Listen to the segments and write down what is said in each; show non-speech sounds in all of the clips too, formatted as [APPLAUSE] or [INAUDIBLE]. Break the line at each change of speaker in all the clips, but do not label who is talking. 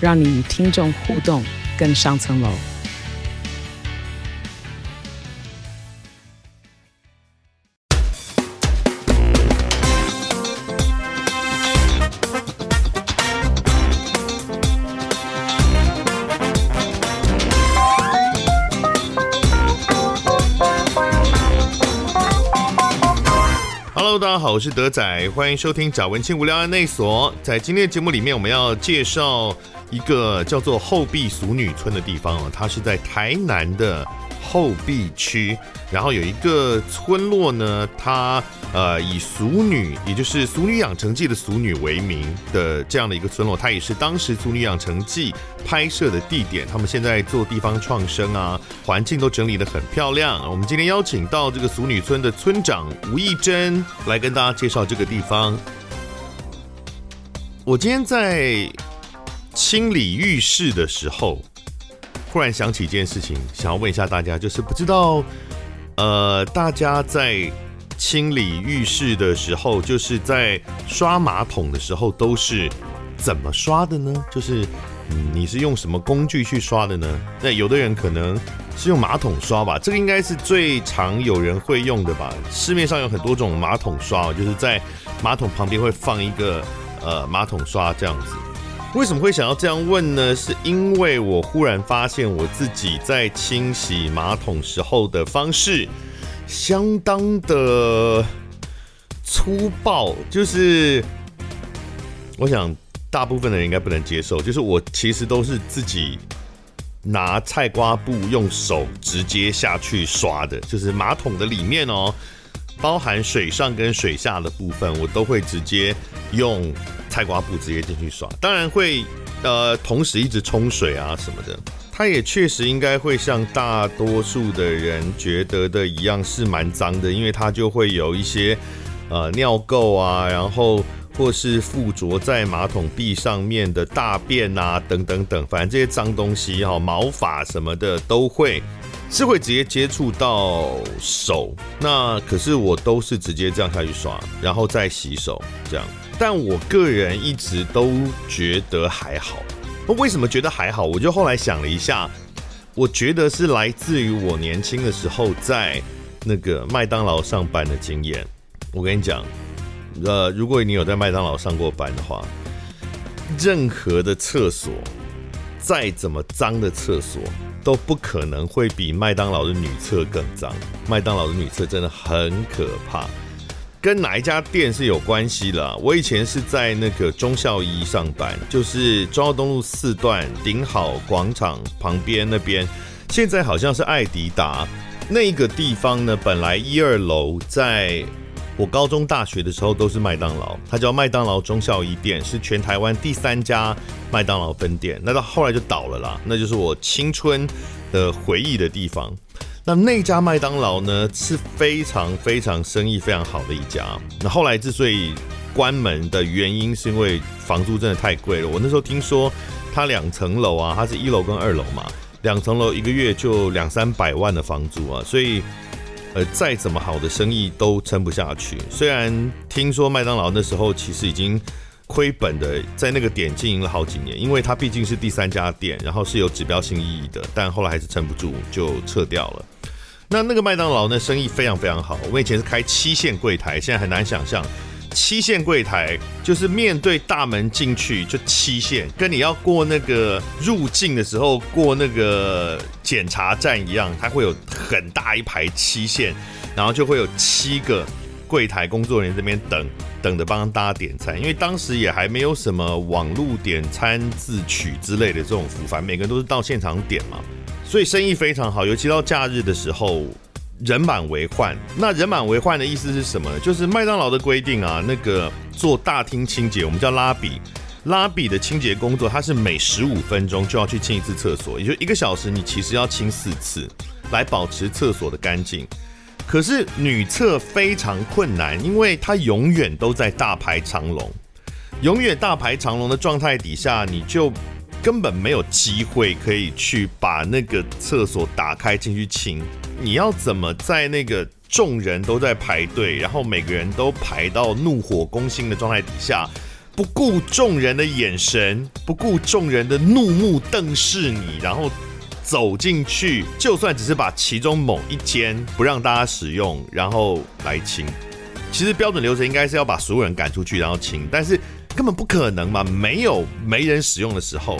让你与听众互动更上层楼。
大家好，我是德仔，欢迎收听贾文青无聊案内所。在今天的节目里面，我们要介绍一个叫做后壁俗女村的地方哦，它是在台南的。后壁区，然后有一个村落呢，它呃以俗女，也就是《俗女养成记》的俗女为名的这样的一个村落，它也是当时《俗女养成记》拍摄的地点。他们现在做地方创生啊，环境都整理得很漂亮。我们今天邀请到这个俗女村的村长吴义珍来跟大家介绍这个地方。我今天在清理浴室的时候。忽然想起一件事情，想要问一下大家，就是不知道，呃，大家在清理浴室的时候，就是在刷马桶的时候，都是怎么刷的呢？就是，你是用什么工具去刷的呢？那有的人可能是用马桶刷吧，这个应该是最常有人会用的吧。市面上有很多种马桶刷，就是在马桶旁边会放一个呃马桶刷这样子。为什么会想要这样问呢？是因为我忽然发现我自己在清洗马桶时候的方式相当的粗暴，就是我想大部分的人应该不能接受，就是我其实都是自己拿菜瓜布用手直接下去刷的，就是马桶的里面哦，包含水上跟水下的部分，我都会直接用。菜瓜布直接进去刷，当然会，呃，同时一直冲水啊什么的。它也确实应该会像大多数的人觉得的一样是蛮脏的，因为它就会有一些呃尿垢啊，然后或是附着在马桶壁上面的大便啊等等等，反正这些脏东西哈，毛发什么的都会是会直接接触到手。那可是我都是直接这样下去刷，然后再洗手这样。但我个人一直都觉得还好。那为什么觉得还好？我就后来想了一下，我觉得是来自于我年轻的时候在那个麦当劳上班的经验。我跟你讲，呃，如果你有在麦当劳上过班的话，任何的厕所，再怎么脏的厕所，都不可能会比麦当劳的女厕更脏。麦当劳的女厕真的很可怕。跟哪一家店是有关系的？我以前是在那个中校一上班，就是忠孝东路四段顶好广场旁边那边。现在好像是爱迪达那个地方呢。本来一二楼在我高中、大学的时候都是麦当劳，它叫麦当劳中校一店，是全台湾第三家麦当劳分店。那到后来就倒了啦，那就是我青春的回忆的地方。那那家麦当劳呢，是非常非常生意非常好的一家。那后来之所以关门的原因，是因为房租真的太贵了。我那时候听说，它两层楼啊，它是一楼跟二楼嘛，两层楼一个月就两三百万的房租啊，所以呃，再怎么好的生意都撑不下去。虽然听说麦当劳那时候其实已经亏本的，在那个点经营了好几年，因为它毕竟是第三家店，然后是有指标性意义的，但后来还是撑不住就撤掉了。那那个麦当劳呢，生意非常非常好。我们以前是开七线柜台，现在很难想象，七线柜台就是面对大门进去就七线，跟你要过那个入境的时候过那个检查站一样，它会有很大一排七线，然后就会有七个柜台工作人员这边等等着帮大家点餐，因为当时也还没有什么网络点餐自取之类的这种服务，反正每个人都是到现场点嘛。所以生意非常好，尤其到假日的时候，人满为患。那人满为患的意思是什么呢？就是麦当劳的规定啊，那个做大厅清洁，我们叫拉比，拉比的清洁工作，它是每十五分钟就要去清一次厕所，也就一个小时，你其实要清四次，来保持厕所的干净。可是女厕非常困难，因为它永远都在大排长龙，永远大排长龙的状态底下，你就根本没有机会可以去把那个厕所打开进去清。你要怎么在那个众人都在排队，然后每个人都排到怒火攻心的状态底下，不顾众人的眼神，不顾众人的怒目瞪视你，然后走进去，就算只是把其中某一间不让大家使用，然后来清。其实标准流程应该是要把所有人赶出去，然后清，但是根本不可能嘛，没有没人使用的时候。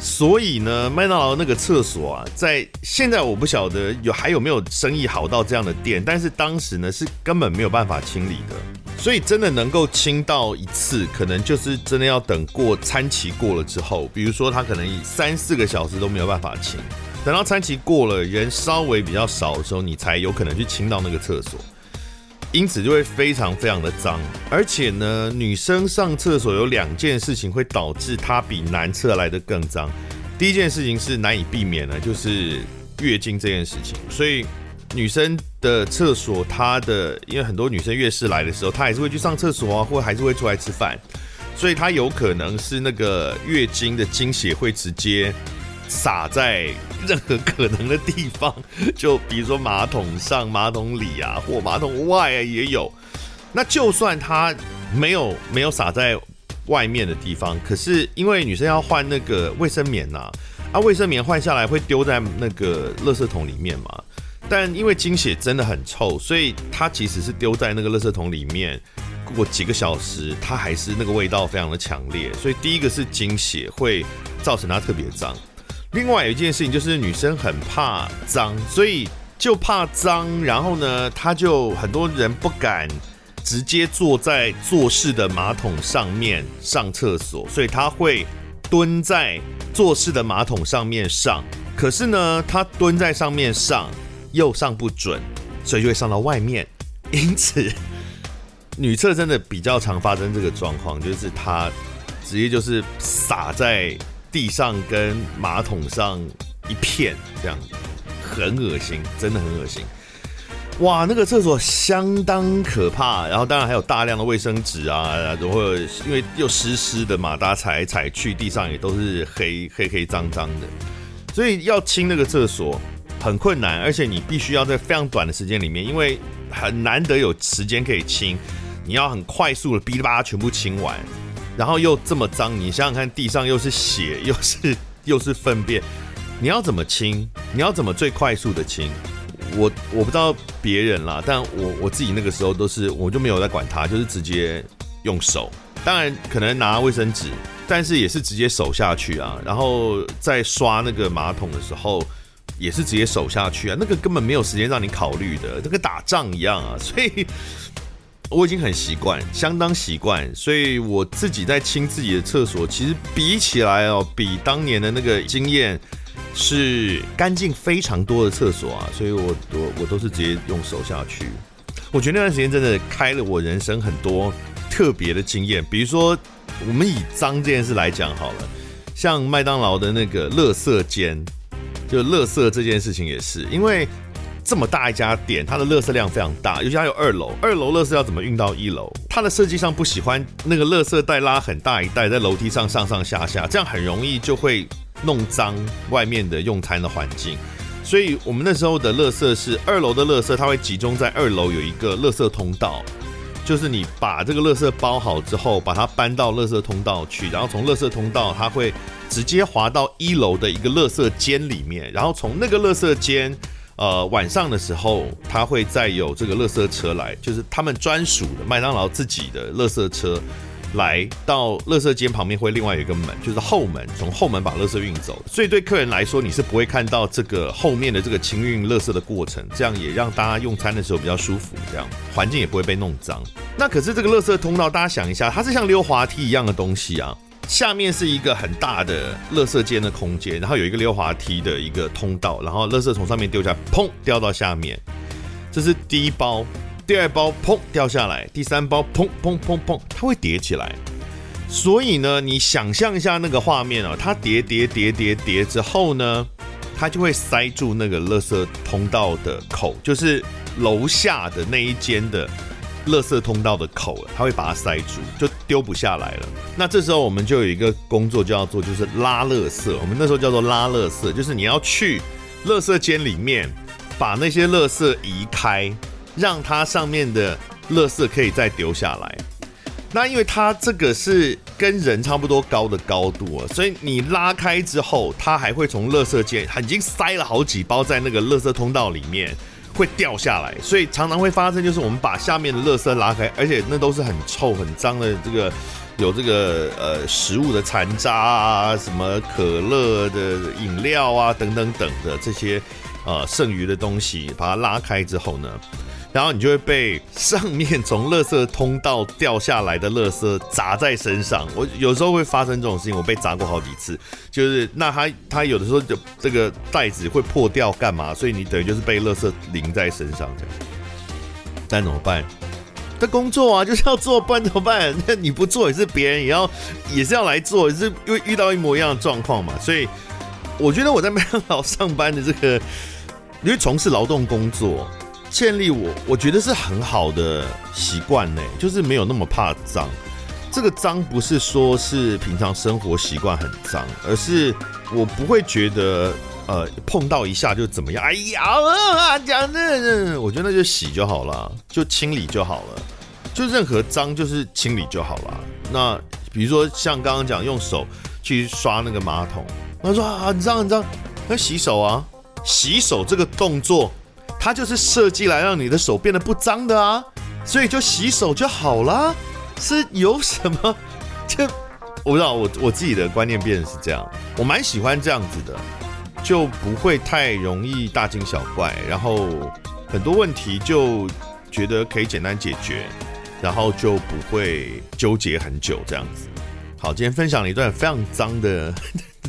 所以呢，麦当劳那个厕所啊，在现在我不晓得有还有没有生意好到这样的店，但是当时呢是根本没有办法清理的。所以真的能够清到一次，可能就是真的要等过餐期过了之后，比如说他可能三四个小时都没有办法清，等到餐期过了，人稍微比较少的时候，你才有可能去清到那个厕所。因此就会非常非常的脏，而且呢，女生上厕所有两件事情会导致它比男厕来的更脏。第一件事情是难以避免的，就是月经这件事情。所以女生的厕所，她的因为很多女生月事来的时候，她还是会去上厕所啊，或还是会出来吃饭，所以她有可能是那个月经的经血会直接。洒在任何可能的地方，就比如说马桶上、马桶里啊，或马桶外啊也有。那就算它没有没有洒在外面的地方，可是因为女生要换那个卫生棉呐，啊，卫生棉换下来会丢在那个垃圾桶里面嘛。但因为经血真的很臭，所以它其实是丢在那个垃圾桶里面，过几个小时，它还是那个味道非常的强烈。所以第一个是经血会造成它特别脏。另外有一件事情就是女生很怕脏，所以就怕脏，然后呢，她就很多人不敢直接坐在坐式的马桶上面上厕所，所以她会蹲在坐式的马桶上面上。可是呢，她蹲在上面上又上不准，所以就会上到外面。因此，女厕真的比较常发生这个状况，就是她直接就是洒在。地上跟马桶上一片这样，很恶心，真的很恶心。哇，那个厕所相当可怕，然后当然还有大量的卫生纸啊，然后因为又湿湿的嘛，大家踩踩去，地上也都是黑黑黑脏脏的，所以要清那个厕所很困难，而且你必须要在非常短的时间里面，因为很难得有时间可以清，你要很快速的哔哩吧啦全部清完。然后又这么脏，你想想看，地上又是血，又是 [LAUGHS] 又是粪便，你要怎么清？你要怎么最快速的清？我我不知道别人啦，但我我自己那个时候都是，我就没有在管它，就是直接用手。当然可能拿卫生纸，但是也是直接手下去啊。然后在刷那个马桶的时候，也是直接手下去啊。那个根本没有时间让你考虑的，这跟打仗一样啊。所以。我已经很习惯，相当习惯，所以我自己在清自己的厕所，其实比起来哦，比当年的那个经验是干净非常多的厕所啊，所以我我我都是直接用手下去。我觉得那段时间真的开了我人生很多特别的经验，比如说我们以脏这件事来讲好了，像麦当劳的那个垃圾间，就垃圾这件事情也是，因为。这么大一家店，它的垃圾量非常大，尤其还有二楼，二楼垃圾要怎么运到一楼？它的设计上不喜欢那个垃圾袋拉很大一袋在楼梯上上上下下，这样很容易就会弄脏外面的用餐的环境。所以我们那时候的垃圾是二楼的垃圾，它会集中在二楼有一个垃圾通道，就是你把这个垃圾包好之后，把它搬到垃圾通道去，然后从垃圾通道它会直接滑到一楼的一个垃圾间里面，然后从那个垃圾间。呃，晚上的时候，他会再有这个垃圾车来，就是他们专属的麦当劳自己的垃圾车，来到垃圾间旁边会另外有一个门，就是后门，从后门把垃圾运走。所以对客人来说，你是不会看到这个后面的这个清运垃圾的过程，这样也让大家用餐的时候比较舒服，这样环境也不会被弄脏。那可是这个垃圾通道，大家想一下，它是像溜滑梯一样的东西啊。下面是一个很大的垃圾间的空间，然后有一个溜滑梯的一个通道，然后垃圾从上面丢下，砰掉到下面。这是第一包，第二包砰掉下来，第三包砰砰砰砰，它会叠起来。所以呢，你想象一下那个画面啊，它叠叠叠叠叠之后呢，它就会塞住那个垃圾通道的口，就是楼下的那一间的垃圾通道的口了，它会把它塞住，就丢不下来了。那这时候我们就有一个工作就要做，就是拉垃圾。我们那时候叫做拉垃圾，就是你要去垃圾间里面把那些垃圾移开，让它上面的垃圾可以再丢下来。那因为它这个是跟人差不多高的高度啊，所以你拉开之后，它还会从垃圾间它已经塞了好几包在那个垃圾通道里面，会掉下来，所以常常会发生就是我们把下面的垃圾拉开，而且那都是很臭很脏的这个有这个呃食物的残渣啊，什么可乐的饮料啊等等等的这些呃剩余的东西，把它拉开之后呢，然后你就会被上面从垃圾通道掉下来的垃圾砸在身上。我有时候会发生这种事情，我被砸过好几次。就是那它它有的时候就这个袋子会破掉干嘛？所以你等于就是被垃圾淋在身上这样。但怎么办？这工作啊就是要做，不然怎么办？[LAUGHS] 那你不做也是别人也要也是要来做，也是因为遇到一模一样的状况嘛。所以我觉得我在麦当劳上班的这个，因为从事劳动工作。建立我我觉得是很好的习惯呢，就是没有那么怕脏。这个脏不是说是平常生活习惯很脏，而是我不会觉得呃碰到一下就怎么样。哎呀啊，讲的，我觉得那就洗就好了，就清理就好了，就任何脏就是清理就好了。那比如说像刚刚讲用手去刷那个马桶，他说啊很脏很脏，那洗手啊，洗手这个动作。它就是设计来让你的手变得不脏的啊，所以就洗手就好啦。是有什么？[LAUGHS] 这我不知道，我我自己的观念变成是这样，我蛮喜欢这样子的，就不会太容易大惊小怪，然后很多问题就觉得可以简单解决，然后就不会纠结很久这样子。好，今天分享了一段非常脏的。[LAUGHS]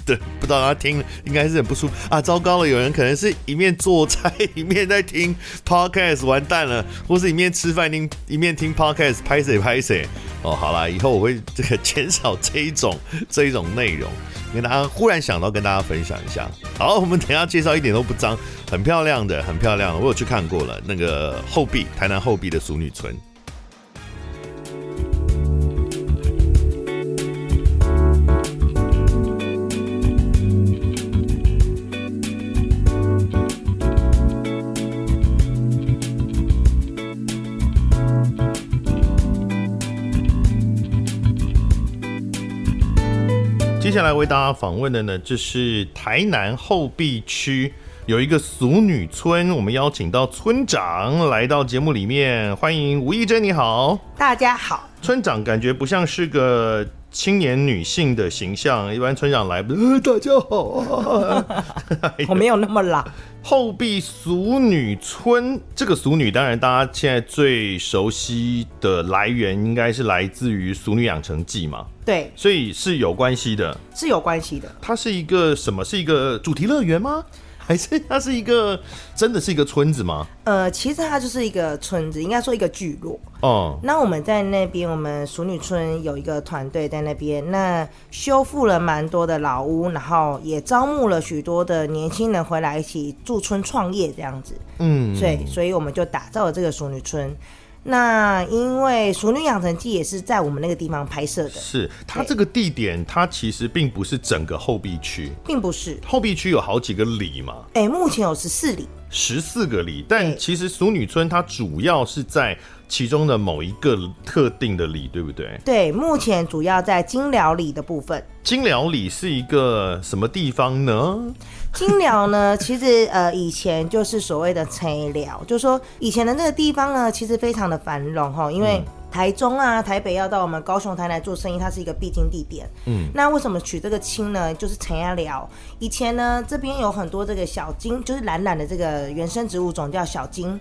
对，不知道大家听应该是很不舒服啊！糟糕了，有人可能是一面做菜 [LAUGHS] 一面在听 podcast，完蛋了，或是一面吃饭听一面听 podcast，拍谁拍谁哦！好啦，以后我会这个减少这一种 [LAUGHS] 这一种内容，跟大家忽然想到跟大家分享一下。好，我们等下介绍一点都不脏，很漂亮的，很漂亮的，我有去看过了，那个后壁台南后壁的淑女村。接下来为大家访问的呢，就是台南后壁区有一个俗女村，我们邀请到村长来到节目里面，欢迎吴义珍，你好，
大家好。
村长感觉不像是个青年女性的形象，一般村长来，呃，大家好啊，
我没有那么老。[LAUGHS]
后壁俗女村，这个俗女当然大家现在最熟悉的来源应该是来自于《俗女养成记》嘛，
对，
所以是有关系的，
是有关系的。
它是一个什么？是一个主题乐园吗？[LAUGHS] 还是它是一个真的是一个村子吗？
呃，其实它就是一个村子，应该说一个聚落。
哦，
那我们在那边，我们熟女村有一个团队在那边，那修复了蛮多的老屋，然后也招募了许多的年轻人回来一起驻村创业这样子。嗯，所以所以我们就打造了这个熟女村。那因为《熟女养成记》也是在我们那个地方拍摄的，
是它这个地点，它其实并不是整个后壁区，
并不是。
后壁区有好几个里嘛，
哎、欸，目前有十四里，
十四个里，但其实熟女村它主要是在其中的某一个特定的里，对不对？
对，目前主要在金寮里的部分。
金寮里是一个什么地方呢？
金寮呢，[LAUGHS] 其实呃以前就是所谓的陈寮，就是说以前的那个地方呢，其实非常的繁荣哈，因为台中啊、台北要到我们高雄、台来做生意，它是一个必经地点。嗯，那为什么取这个青呢？就是青寮。以前呢，这边有很多这个小金，就是懒懒的这个原生植物种叫小金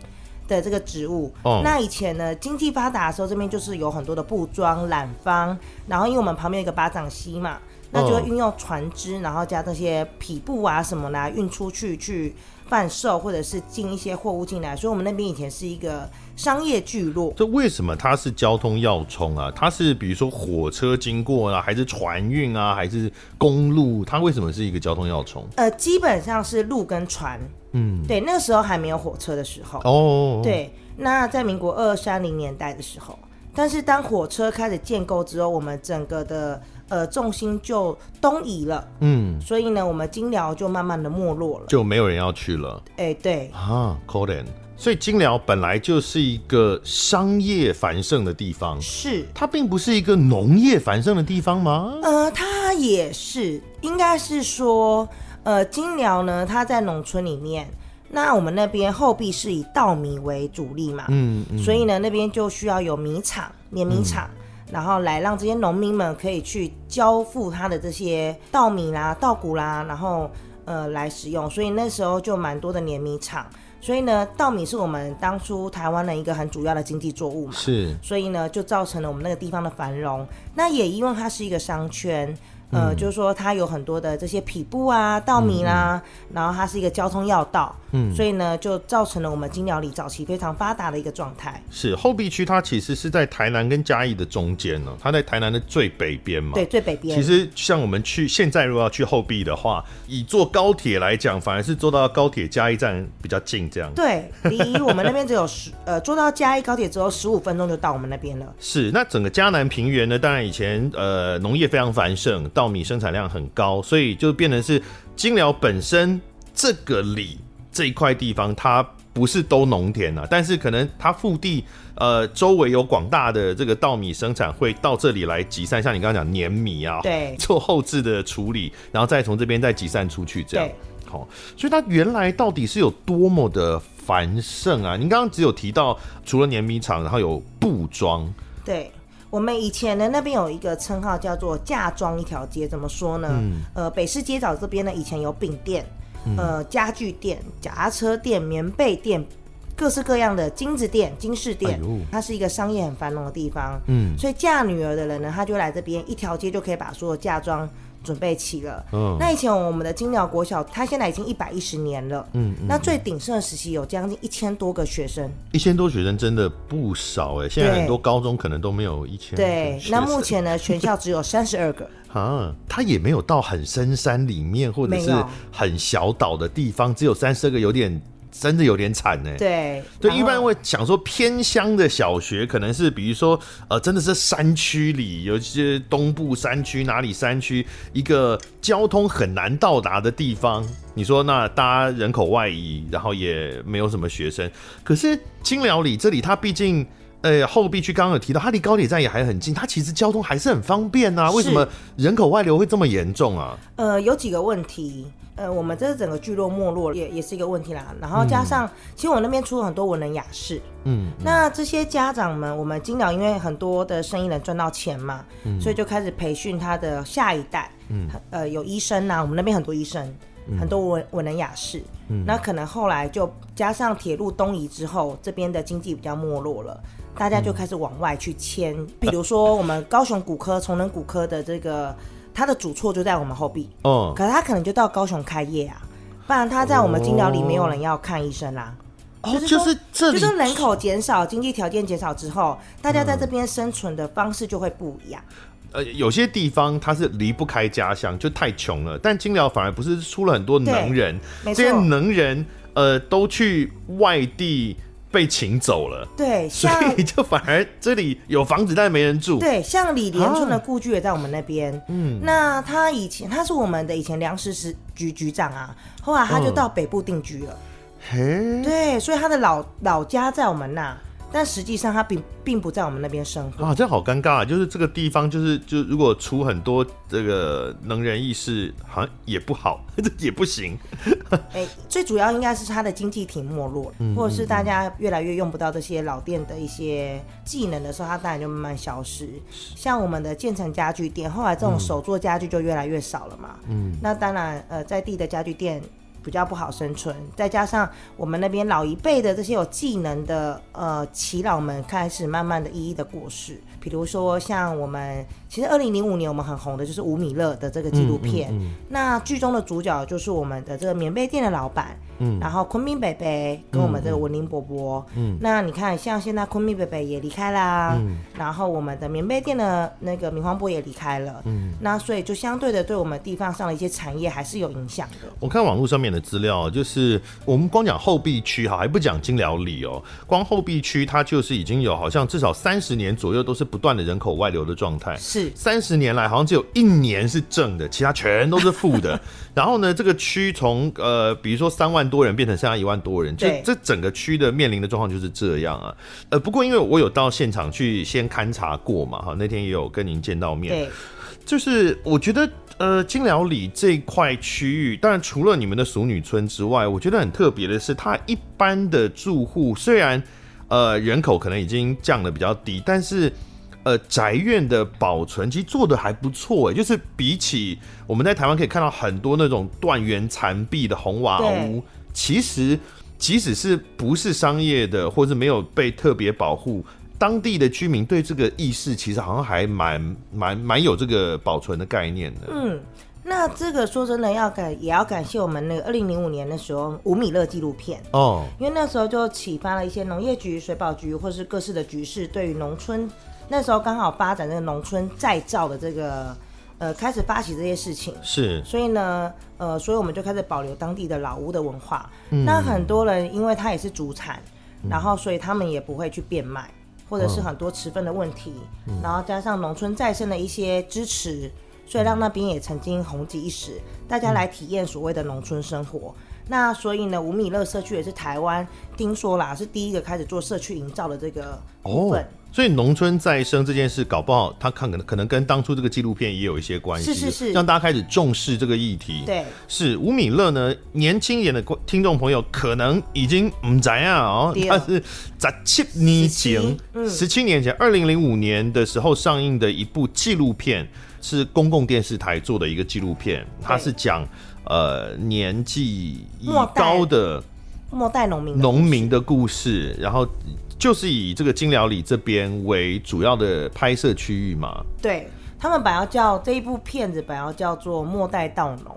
的这个植物。哦，那以前呢，经济发达的时候，这边就是有很多的布庄、染坊，然后因为我们旁边有一个巴掌溪嘛。那就会运用船只，然后加这些匹布啊什么来运出去去贩售，或者是进一些货物进来。所以，我们那边以前是一个商业聚落。
这为什么它是交通要冲啊？它是比如说火车经过啊，还是船运啊，还是公路？它为什么是一个交通要冲？
呃，基本上是路跟船。嗯，对，那个时候还没有火车的时候。
哦，
对，那在民国二三零年代的时候，但是当火车开始建构之后，我们整个的呃重心就东移了。嗯，所以呢，我们金寮就慢慢的没落了，
就没有人要去了。
哎、欸，对
啊，可怜。所以金寮本来就是一个商业繁盛的地方，
是
它并不是一个农业繁盛的地方吗？
呃，它也是，应该是说。呃，金寮呢，它在农村里面，那我们那边后壁是以稻米为主力嘛，嗯，嗯，所以呢，那边就需要有米厂、碾米厂，嗯，然后来让这些农民们可以去交付他的这些稻米啦、稻谷啦，然后呃来使用，所以那时候就蛮多的碾米厂，所以呢，稻米是我们当初台湾的一个很主要的经济作物嘛，
是，
所以呢，就造成了我们那个地方的繁荣，那也因为它是一个商圈。呃，就是说它有很多的这些匹布啊、稻米啦、啊嗯，然后它是一个交通要道，嗯，所以呢，就造成了我们金鸟里早期非常发达的一个状态。
是后壁区，它其实是在台南跟嘉义的中间呢，它在台南的最北边嘛，
对，最北边。
其实像我们去现在如果要去后壁的话，以坐高铁来讲，反而是坐到高铁嘉义站比较近，这样。
对，离我们那边只有十呃，坐到嘉义高铁之后十五分钟就到我们那边了。
是，那整个嘉南平原呢，当然以前呃农业非常繁盛。稻米生产量很高，所以就变成是金寮本身这个里这一块地方，它不是都农田啊，但是可能它腹地呃周围有广大的这个稻米生产，会到这里来集散。像你刚刚讲碾米啊，
对，[LAUGHS]
做后置的处理，然后再从这边再集散出去，这样好。所以它原来到底是有多么的繁盛啊？您刚刚只有提到除了碾米厂，然后有布庄，
对。我们以前呢，那边有一个称号叫做嫁妆一条街，怎么说呢？嗯、呃，北市街角这边呢，以前有饼店、嗯，呃，家具店、脚踏车店、棉被店，各式各样的金子店、金饰店、哎，它是一个商业很繁荣的地方。嗯，所以嫁女儿的人呢，他就来这边，一条街就可以把所有嫁妆。准备齐了。嗯，那以前我们的金鸟国小，它现在已经一百一十年了。嗯，嗯，那最鼎盛的时期有将近一千多个学生。
一千多学生真的不少哎，现在很多高中可能都没有一千。
对，那目前呢，全校只有三十二个。[LAUGHS]
啊，它也没有到很深山里面或者是很小岛的地方，只有三十二个，有点。真的有点惨呢。
对，
对，一般会想说偏乡的小学可能是，比如说，呃，真的是山区里，有些东部山区哪里山区，一个交通很难到达的地方。你说那大家人口外移，然后也没有什么学生。可是青寮里这里，它毕竟，呃，后壁区刚刚有提到，它离高铁站也还很近，它其实交通还是很方便呐。为什么人口外流会这么严重啊？
呃，有几个问题。呃，我们这整个聚落没落也也是一个问题啦。然后加上，嗯、其实我那边出了很多文人雅士，嗯，嗯，那这些家长们，我们金寮因为很多的生意人赚到钱嘛，嗯，所以就开始培训他的下一代，嗯，呃，有医生呐、啊，我们那边很多医生，嗯、很多文文人雅士，嗯，那可能后来就加上铁路东移之后，这边的经济比较没落了，大家就开始往外去迁，嗯，比如说我们高雄骨科、崇仁骨科的这个。他的主厝就在我们后壁，哦，可是他可能就到高雄开业啊，不然他在我们金寮里没有人要看医生啦。
哦，就是这，
就是人口减少，经济条件减少之后，大家在这边生存的方式就会不一样。
呃，有些地方他是离不开家乡，就太穷了，但金寮反而不是出了很多能人，这些能人呃都去外地。被请走了，
对，
所以就反而这里有房子，但是没人住。
对，像李连春的故居也在我们那边。嗯、啊，那他以前他是我们的以前粮食局局局长啊，后来他就到北部定居了。嘿、嗯，对，所以他的老老家在我们那。但实际上他并并不在我们那边生活啊，
这好尴尬啊！就是这个地方，就是就如果出很多这个能人异士，好像也不好，这 [LAUGHS] 也不行。
哎、欸，最主要应该是他的经济挺没落，或者是大家越来越用不到这些老店的一些技能的时候，它当然就慢慢消失。像我们的建成家具店，后来这种手做家具就越来越少了嘛。嗯，那当然，呃，在地的家具店。比较不好生存，再加上我们那边老一辈的这些有技能的呃耆老们开始慢慢的一一的过世，比如说像我们，其实二零零五年我们很红的就是吴米勒的这个纪录片，
嗯嗯嗯、
那剧中的主角就是我们的这个棉被店的老板。嗯，然后昆明北北跟我们这个文林伯伯，嗯，那你看，像现在昆明北北也离开啦，嗯，然后我们的棉被店的那个明黄波也离开了，嗯，那所以就相对的，对我们地方上的一些产业还是有影响的。
我看网络上面的资料，就是我们光讲后壁区哈，还不讲金寮里哦，光后壁区它就是已经有好像至少三十年左右都是不断的人口外流的状态，
是。
三十年来好像只有一年是正的，其他全都是负的。[LAUGHS] 然后呢，这个区从呃，比如说三万多人变成现在一万多人，这这整个区的面临的状况就是这样啊。呃，不过因为我有到现场去先勘察过嘛，哈，那天也有跟您见到面。就是我觉得呃，金寮里这块区域，当然除了你们的熟女村之外，我觉得很特别的是，它一般的住户虽然呃人口可能已经降的比较低，但是。呃，宅院的保存其实做的还不错，哎，就是比起我们在台湾可以看到很多那种断垣残壁的红瓦屋，其实即使是不是商业的，或是没有被特别保护，当地的居民对这个意识其实好像还蛮蛮蛮有这个保存的概念的。
嗯，那这个说真的要感也要感谢我们那个二零零五年的时候吴米勒纪录片哦，因为那时候就启发了一些农业局、水保局或是各式的局势对于农村。那时候刚好发展这个农村再造的这个，呃，开始发起这些事情，
是，
所以呢，呃，所以我们就开始保留当地的老屋的文化。嗯、那很多人因为他也是主产，嗯、然后所以他们也不会去变卖，或者是很多持分的问题，嗯、然后加上农村再生的一些支持，所以让那边也曾经红极一时，大家来体验所谓的农村生活。嗯、那所以呢，吴米乐社区也是台湾听说啦，是第一个开始做社区营造的这个部分。哦
所以农村再生这件事搞不好，他看可能可能跟当初这个纪录片也有一些关系，
是是是，
让大家开始重视这个议题。
对，
是吴敏乐呢，年轻一点的听众朋友可能已经唔知啊哦，他是在七年前，十七年前，二零零五年的时候上映的一部纪录片，是公共电视台做的一个纪录片，它是讲呃年纪已高的
末代农民
农民的故事，然后。就是以这个金辽里这边为主要的拍摄区域嘛？
对，他们本来要叫这一部片子，本来要叫做《末代道农》，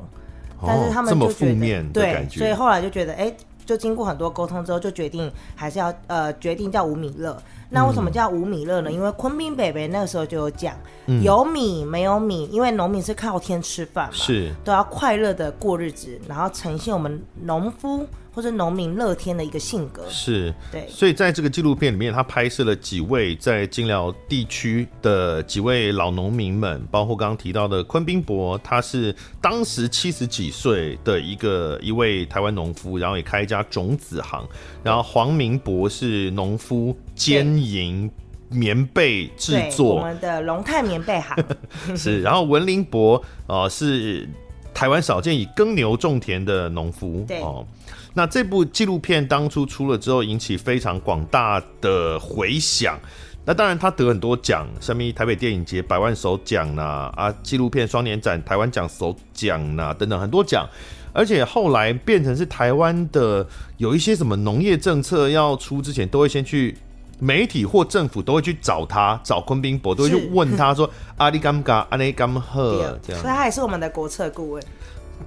但是他们就觉得、
哦、这么负面的感觉，
对，所以后来就觉得，哎、欸，就经过很多沟通之后，就决定还是要呃决定叫吴米乐。那为什么叫吴米乐呢？嗯、因为昆明北北那个时候就有讲，嗯、有米没有米，因为农民是靠天吃饭嘛，
是
都要快乐的过日子，然后呈现我们农夫。或者农民乐天的一个性格。
是，
对，
所以在这个纪录片里面，他拍摄了几位在金辽地区的几位老农民们，包括刚刚提到的昆宾伯，他是当时七十几岁的一个一位台湾农夫，然后也开一家种子行，然后黄明伯是农夫兼营棉被制作，
我们的龙泰棉被行 [LAUGHS]
是，然后文林伯呃是台湾少见以耕牛种田的农夫，
对哦。
那这部纪录片当初出了之后，引起非常广大的回响。那当然，他得很多奖，什么台北电影节百万首奖呐，啊，纪录片双年展台湾奖首奖呐，等等很多奖。而且后来变成是台湾的有一些什么农业政策要出之前，都会先去媒体或政府都会去找他，找昆宾博，都会去问他说：“阿里甘嘎阿里甘赫。”这样，
所以他也是我们的国策顾问。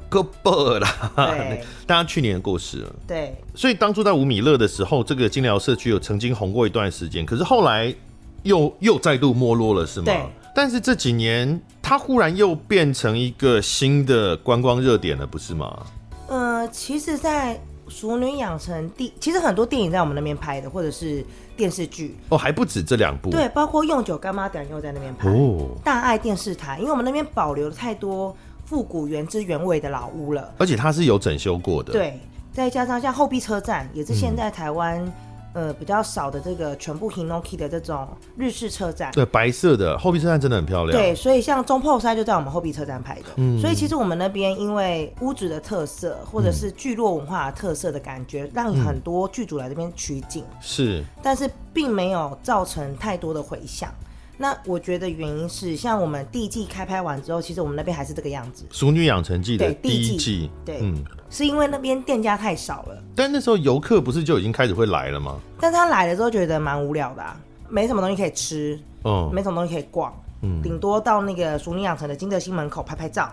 个伯啦，对，[LAUGHS] 大家去年过世了，
对，
所以当初在吴米乐的时候，这个金寮社区有曾经红过一段时间，可是后来又又再度没落了，是吗？
对。
但是这几年，它忽然又变成一个新的观光热点了，不是吗？
呃，其实，在《熟女养成第》，其实很多电影在我们那边拍的，或者是电视剧。
哦，还不止这两部，
对，包括《用酒干妈等》又在那边拍。哦，《大爱电视台》，因为我们那边保留了太多。复古原汁原味的老屋了，
而且它是有整修过的。
对，再加上像后壁车站，也是现在台湾、嗯、呃比较少的这个全部 Hinoki 的这种日式车站。
对，白色的后壁车站真的很漂亮。
对，所以像中破山就在我们后壁车站拍的。嗯，所以其实我们那边因为屋子的特色，或者是聚落文化的特色的感觉，嗯、让很多剧组来这边取景。
是，
但是并没有造成太多的回响。那我觉得原因是，像我们第一季开拍完之后，其实我们那边还是这个样子。
《熟女养成记》的第一季，
对，嗯，是因为那边店家太少了。
但那时候游客不是就已经开始会来了吗？
但他来了之后觉得蛮无聊的啊，没什么东西可以吃，
嗯，
没什么东西可以逛，
嗯，
顶多到那个熟女养成的金德兴门口拍拍照，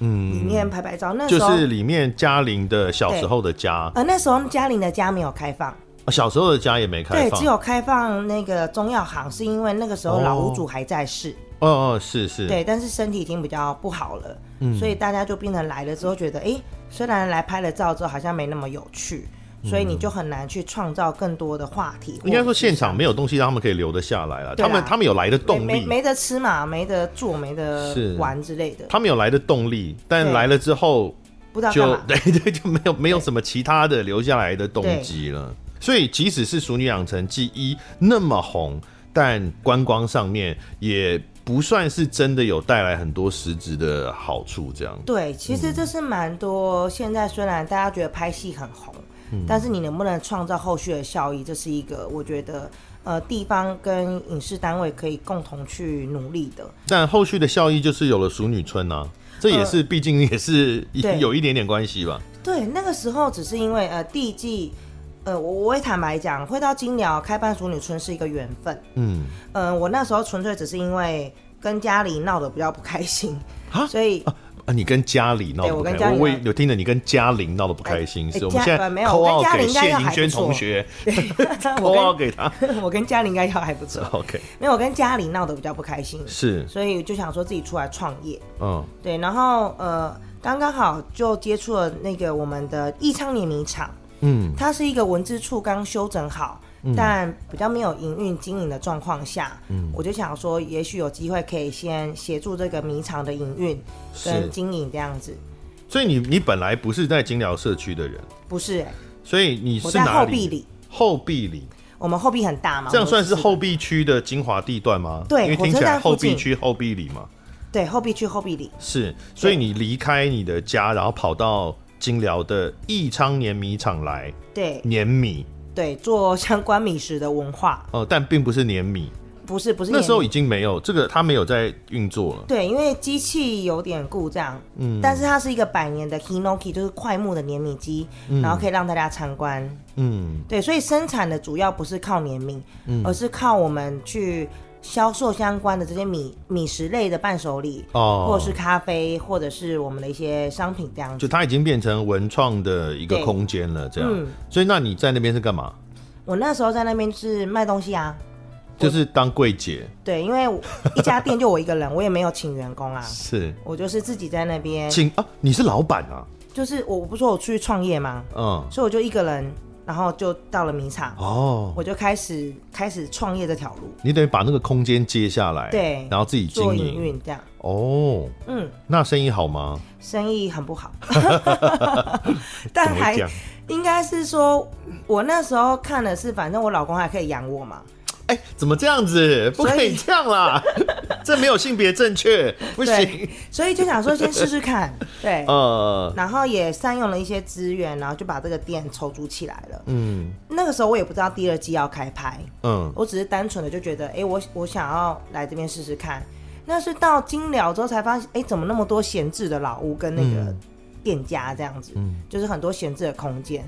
嗯，
里面拍拍照。那时候
就是里面嘉玲的小时候的家，
呃，那时候嘉玲的家没有开放。
小时候的家也没开放，
对，只有开放那个中药行，是因为那个时候老屋主还在世。
哦哦，是是。
对，但是身体已经比较不好了，嗯，所以大家就变成来了之后觉得，哎，虽然来拍了照之后好像没那么有趣，所以你就很难去创造更多的话题。
应该说现场没有东西让他们可以留得下来了，他们他们有来的动力，
没没得吃嘛，没得做，没得玩之类的。
他们有来的动力，但来了之后
不知道
就 [LAUGHS] 对对就没有没有什么其他的留下来的动机了。所以，即使是《熟女养成记一》那么红，但观光上面也不算是真的有带来很多实质的好处。这样
对，其实这是蛮多。现在虽然大家觉得拍戏很红，嗯，但是你能不能创造后续的效益，这是一个我觉得呃地方跟影视单位可以共同去努力的。
但后续的效益就是有了熟女村啊，这也是毕竟也是有一点点关系吧，呃。
对，那个时候只是因为呃第一季。呃，我我会坦白讲，会到金鸟开办熟女村是一个缘分。嗯，呃，我那时候纯粹只是因为跟家里闹得比较不开心，所以
啊，你跟家里闹得不开心，我有听着你跟嘉玲闹得不开心，是我们现在
没有，我跟应该要还不错。
同学，
我
跟给他，
我跟嘉玲应该要还不错。
OK，
没有，我跟嘉玲闹得比较不开心，
是，
所以就想说自己出来创业。
嗯，
对，然后呃，刚刚好就接触了那个我们的义昌碾米厂。
嗯，
它是一个文字处刚修整好，嗯、但比较没有营运经营的状况下，嗯，我就想说，也许有机会可以先协助这个米厂的营运跟经营这样子。
所以你你本来不是在金寮社区的人，
不是、欸？
所以你是哪里？
后壁里。
后壁里，
我们后壁很大嘛？
这样算是后壁区的精华地段吗？
对，
因为听起来后壁区后壁里嘛。
对，后壁区后壁里
是。所以你离开你的家，然后跑到。金寮的益昌碾米厂来，
对，
碾米，
对，做相关米食的文化，
哦，但并不是碾米，
不是，不是，
那时候已经没有这个，它没有在运作了，
对，因为机器有点故障，嗯，但是它是一个百年的 Hinoki，就是快木的碾米机，嗯，然后可以让大家参观，嗯，对，所以生产的主要不是靠碾米，嗯，而是靠我们去。销售相关的这些米米食类的伴手礼，哦，或者是咖啡，或者是我们的一些商品这样子，
就它已经变成文创的一个空间了，这样。嗯，所以那你在那边是干嘛？
我那时候在那边是卖东西啊，
就是当柜姐。
对，因为一家店就我一个人，我也没有请员工啊，[LAUGHS]
是
我就是自己在那边
请啊。你是老板啊？
就是我不是说我出去创业吗？嗯，所以我就一个人。然后就到了米厂哦，我就开始开始创业这条路。
你等于把那个空间接下来，
对，
然后自己经营
做营运这样。
哦，嗯，那生意好吗？
生意很不好，[LAUGHS] [LAUGHS] 但还应该是说，我那时候看的是，反正我老公还可以养我嘛。
哎，怎么这样子？不可以这样啦！[LAUGHS] 这没有性别正确，不行。
所以就想说，先试试看。[LAUGHS] 对，呃，然后也善用了一些资源，然后就把这个店筹组起来了。嗯，那个时候我也不知道第二季要开拍。嗯，我只是单纯的就觉得，哎，我我想要来这边试试看。那是到金辽之后才发现，哎，怎么那么多闲置的老屋跟那个店家这样子？嗯，就是很多闲置的空间。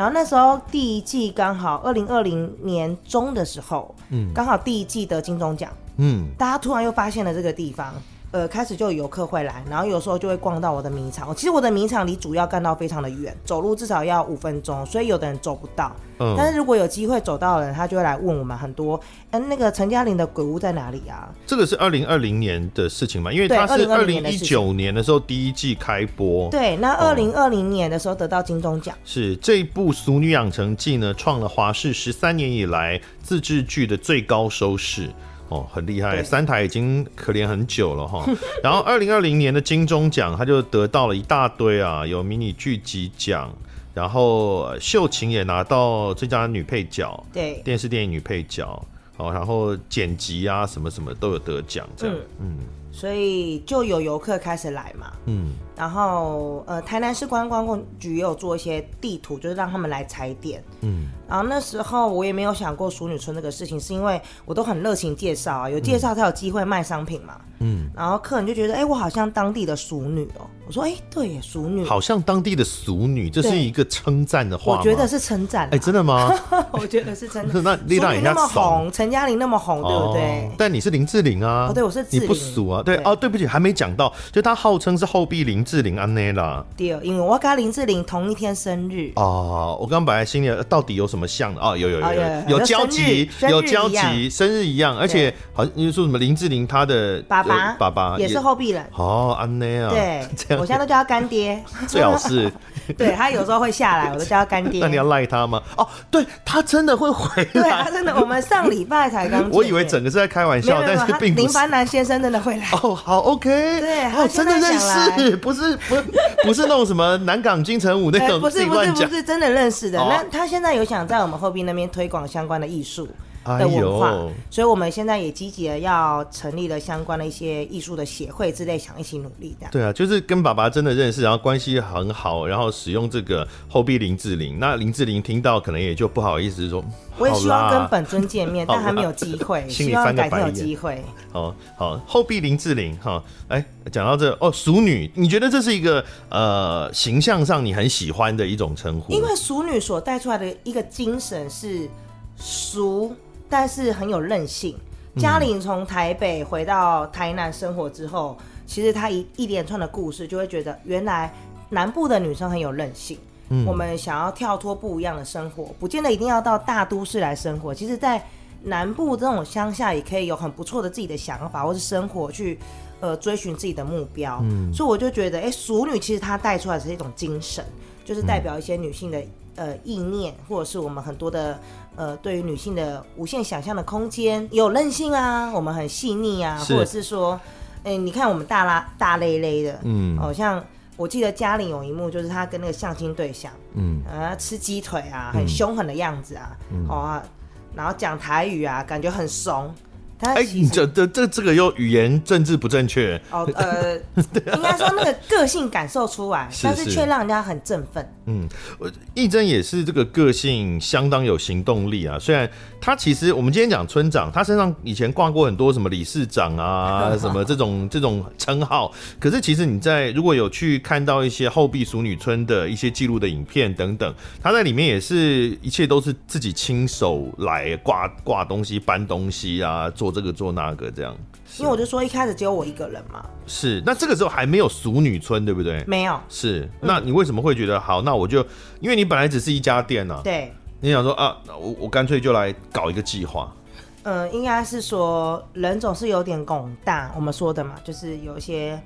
然后那时候第一季刚好二零二零年中的时候，嗯，刚好第一季得金钟奖，嗯，大家突然又发现了这个地方。呃，开始就有游客会来，然后有时候就会逛到我的米场。其实我的米场离主要干道非常的远，走路至少要五分钟，所以有的人走不到。嗯，但是如果有机会走到的人，他就会来问我们很多，嗯、呃，那个陈嘉玲的鬼屋在哪里啊？
这个是二零二零年的事情嘛？因为它是二零一九年的时候第一季开播。
对，那二零二零年的时候得到金钟奖。
是这一部《俗女养成记》呢，创了华视十三年以来自制剧的最高收视。哦，很厉害，三台已经可怜很久了哈。[LAUGHS] 然后二零二零年的金钟奖，他就得到了一大堆啊，有迷你剧集奖，然后秀琴也拿到最佳女配角，
对，
电视电影女配角，哦，然后剪辑啊什么什么都有得奖，这样，嗯，
嗯，所以就有游客开始来嘛，嗯，然后呃，台南市观光局也有做一些地图，就是让他们来踩点。嗯，然后那时候我也没有想过熟女村这个事情，是因为我都很热情介绍啊，有介绍才有机会卖商品嘛。嗯，然后客人就觉得，哎、欸，我好像当地的熟女哦、喔。我说，哎、欸，对，熟女，
好像当地的熟女，这是一个称赞的话。
我觉得是称赞。哎、
欸，真的吗？[LAUGHS]
我觉得是真的。
那丽娜也那么
红，陈嘉玲那么红，对不对？
哦、但你是林志玲啊。
哦，对，我是志玲。
你不俗啊？对，对哦，对不起，还没讲到，就她号称是后壁林志玲安内啦。
对，因为我跟林志玲同一天生日。
哦，我刚刚本来心里到底有什么像的？哦，有有有有有交集，有交集，生日一样，而且好像你说什么林志玲她的
爸爸
爸爸
也是后壁人。
哦，安内啊。
对，[LAUGHS] 这样我现在都叫他干爹。[LAUGHS]
最好是。[LAUGHS]
对，他有时候会下来，我都叫他干爹。
那你要赖他吗？哦，对，他真的会回来。
对，他真的，我们上礼拜才刚。
我以为整个是在开玩笑，但是并不是。
林凡南先生真的会来。
哦，好，OK。
对，
哦，真的认识，不是不是 [LAUGHS] 不是那种什么南港金城武那种，
不是不是不是真的认识的。那他现在有想在我们后壁那边推广相关的艺术。的文化，哎、所以我们现在也积极的要成立了相关的一些艺术的协会之类，想一起努力的。
对啊，就是跟爸爸真的认识，然后关系很好，然后使用这个后壁林志玲。那林志玲听到可能也就不好意思说，
我也希望跟本尊见面，[LAUGHS] 但还没有机会，[LAUGHS] 希望改天有机会。
好好，后壁林志玲哈，哎，讲到这哦，淑女，你觉得这是一个呃形象上你很喜欢的一种称呼？
因为淑女所带出来的一个精神是淑。但是很有韧性。嘉玲从台北回到台南生活之后，嗯、其实她一一连串的故事，就会觉得原来南部的女生很有韧性。嗯，我们想要跳脱不一样的生活，不见得一定要到大都市来生活。其实，在南部这种乡下，也可以有很不错的自己的想法，或是生活去呃追寻自己的目标。嗯，所以我就觉得，哎、欸，淑女其实她带出来是一种精神，就是代表一些女性的。呃，意念或者是我们很多的呃，对于女性的无限想象的空间，有韧性啊，我们很细腻啊，或者是说，哎、欸，你看我们大拉大咧咧的，嗯，好、哦、像我记得家里有一幕，就是他跟那个相亲对象，嗯，啊，吃鸡腿啊，很凶狠的样子啊，嗯、哦啊，然后讲台语啊，感觉很怂。哎，你
这这这这个又语言政治不正确
哦，[LAUGHS] 呃，应该说那个个性感受出来，但是却让人家很振奋。
嗯，亦真也是这个个性相当有行动力啊。虽然他其实我们今天讲村长，他身上以前挂过很多什么理事长啊，[LAUGHS] 什么这种这种称号，可是其实你在如果有去看到一些后壁熟女村的一些记录的影片等等，他在里面也是一切都是自己亲手来挂挂东西、搬东西啊，做。这个做那个这样，
因为我就说一开始只有我一个人嘛。
是，那这个时候还没有熟女村，对不对？
没有。
是，那你为什么会觉得好？那我就因为你本来只是一家店呢、啊。
对。你
想说啊，我我干脆就来搞一个计划。
嗯，应该是说人总是有点拱大，我们说的嘛，就是有一些。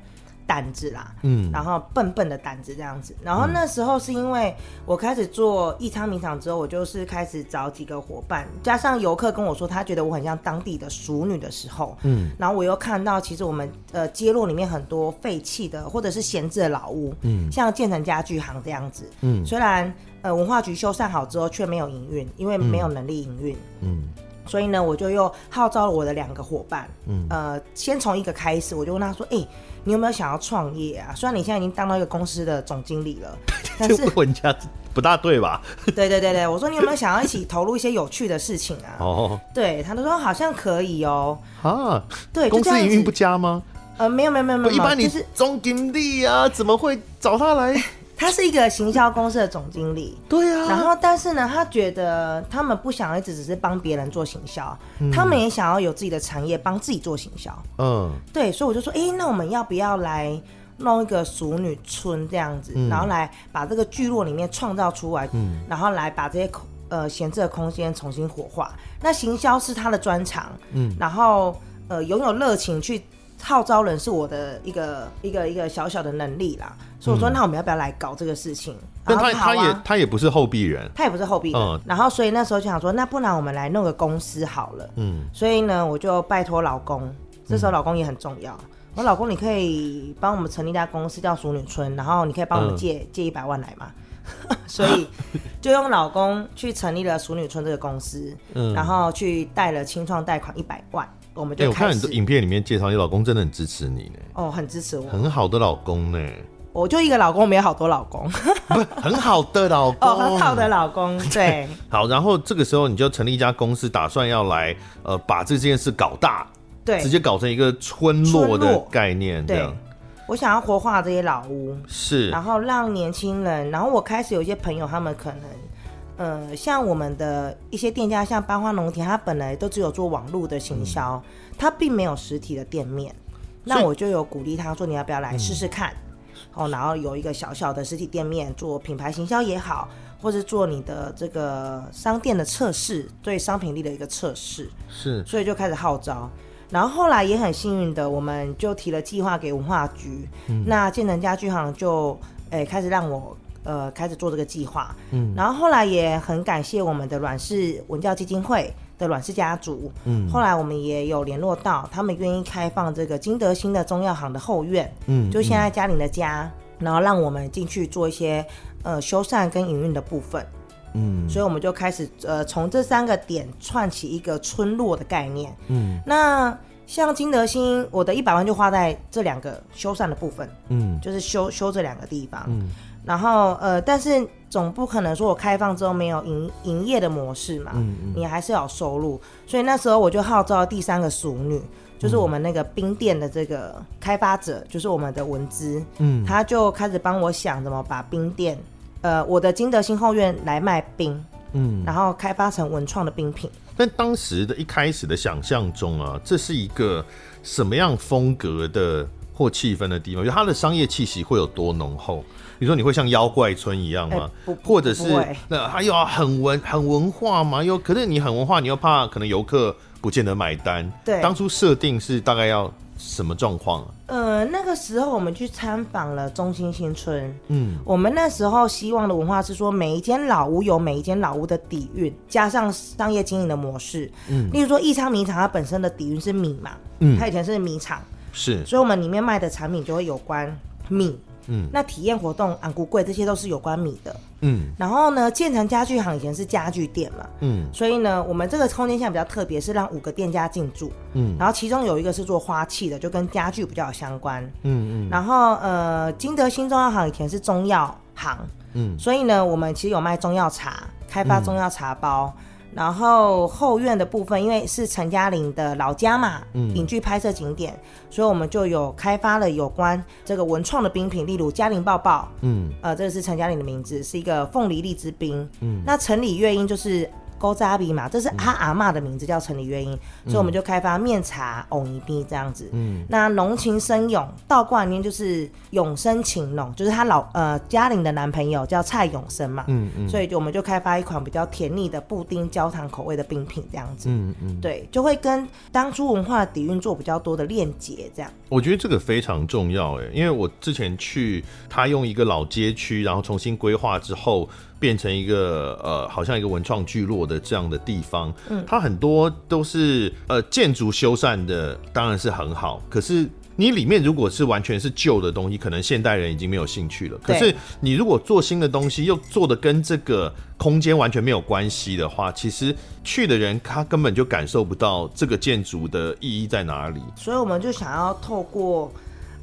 胆子啦，嗯，然后笨笨的胆子这样子，然后那时候是因为我开始做义昌名厂之后，我就是开始找几个伙伴，加上游客跟我说他觉得我很像当地的熟女的时候，嗯，然后我又看到其实我们呃街落里面很多废弃的或者是闲置的老屋，嗯，像建成家具行这样子，嗯，虽然呃文化局修缮好之后却没有营运，因为没有能力营运，嗯。嗯。所以呢，我就又号召了我的两个伙伴，嗯，呃，先从一个开始，我就问他说：“哎、欸，你有没有想要创业啊？虽然你现在已经当到一个公司的总经理了，[LAUGHS] 但是 [LAUGHS]
问人家不大对吧？” [LAUGHS]
对对对对，我说你有没有想要一起投入一些有趣的事情啊？哦，对，他都说好像可以哦。啊，对，
公司营运不佳吗？
呃，没有没有没有没有，
一般你是总经理啊，怎么会找他来？
他是一个行销公司的总经理，
对啊。
然后，但是呢，他觉得他们不想一直只是帮别人做行销，嗯、他们也想要有自己的产业，帮自己做行销。嗯，对，所以我就说，哎、欸，那我们要不要来弄一个熟女村这样子，嗯、然后来把这个聚落里面创造出来，嗯，然后来把这些空呃闲置的空间重新活化。那行销是他的专长，嗯，然后呃拥有热情去。号召人是我的一个一个一个小小的能力啦，所以我说，那我们要不要来搞这个事情？
但他他也他也不是后壁人，
他也不是后壁人。然后所以那时候就想说，那不然我们来弄个公司好了。嗯，所以呢，我就拜托老公，这时候老公也很重要。我老公，你可以帮我们成立一家公司叫淑女村，然后你可以帮我们借借一百万来嘛？[LAUGHS] 所以就用老公去成立了淑女村这个公司，然后去贷了清创贷款一百万。我们就、欸、我看很多影片里面介绍，你老公真的很支持你呢。哦，很支持我，
很好的老公呢。
我就一个老公，没有好多老公，
不很好的老公，[LAUGHS]
哦，很好的老公，[LAUGHS] 对。
好，然后这个时候你就成立一家公司，打算要来呃把这件事搞大，
对，
直接搞成一个村落的概念，这样。
我想要活化这些老屋，
是，
然后让年轻人，然后我开始有一些朋友，他们可能。呃，像我们的一些店家，像八花农田，他本来都只有做网络的行销，它并没有实体的店面。那我就有鼓励他说，你要不要来试试看？哦，然后有一个小小的实体店面，做品牌行销也好，或者做你的这个商店的测试，对商品力的一个测试。
是，
所以就开始号召，然后后来也很幸运的，我们就提了计划给文化局，那建成家具行就诶开始让我。呃，开始做这个计划，嗯，然后后来也很感谢我们的阮氏文教基金会的阮氏家族，嗯，后来我们也有联络到，他们愿意开放这个金德兴的中药行的后院，嗯，就现在嘉玲的家，然后让我们进去做一些呃修缮跟营运的部分，嗯，所以我们就开始呃从这三个点串起一个村落的概念，嗯，那像金德兴，我的一百万就花在这两个修缮的部分，嗯，就是修修这两个地方，嗯。然后呃，但是总不可能说我开放之后没有营营业的模式嘛，嗯嗯，你还是要有收入，所以那时候我就号召第三个熟女，就是我们那个冰店的这个开发者，就是我们的文姿，嗯，他就开始帮我想怎么把冰店，呃，我的金德新后院来卖冰，嗯，然后开发成文创的冰品。
但当时的一开始的想象中啊，这是一个什么样风格的或气氛的地方？就它的商业气息会有多浓厚？比如说你会像妖怪村一样吗？欸、或者是那还有很文很文化嘛？又可是你很文化，你又怕可能游客不见得买单。
对，
当初设定是大概要什么状况？
呃，那个时候我们去参访了中心新村。嗯，我们那时候希望的文化是说，每一间老屋有每一间老屋的底蕴，加上商业经营的模式。嗯，例如说义昌米厂，它本身的底蕴是米嘛。嗯，它以前是米厂。
是，
所以我们里面卖的产品就会有关米。嗯，那体验活动、昂古贵这些都是有关米的。嗯，然后呢，建成家具行以前是家具店嘛。嗯，所以呢，我们这个空间现在比较特别，是让五个店家进驻。嗯，然后其中有一个是做花器的，就跟家具比较有相关。嗯嗯。然后呃，金德新中药行以前是中药行。嗯，所以呢，我们其实有卖中药茶，开发中药茶包。嗯然后后院的部分，因为是陈嘉玲的老家嘛，嗯，影剧拍摄景点，所以我们就有开发了有关这个文创的冰品，例如嘉玲抱抱，嗯，呃，这个是陈嘉玲的名字，是一个凤梨荔枝冰，嗯，那城里月音就是。高扎比嘛，这是他阿妈的名字，叫城里月音，嗯、所以我们就开发面茶、藕泥冰这样子。嗯，那浓情深永倒挂里面就是永生情浓，就是他老呃嘉玲的男朋友叫蔡永生嘛。嗯嗯，所以就我们就开发一款比较甜腻的布丁焦糖口味的冰品这样子。嗯嗯，对，就会跟当初文化底蕴做比较多的链接这样。
我觉得这个非常重要哎，因为我之前去他用一个老街区，然后重新规划之后。变成一个呃，好像一个文创聚落的这样的地方，嗯，它很多都是呃建筑修缮的，当然是很好。可是你里面如果是完全是旧的东西，可能现代人已经没有兴趣了。可是你如果做新的东西，又做的跟这个空间完全没有关系的话，其实去的人他根本就感受不到这个建筑的意义在哪里。
所以我们就想要透过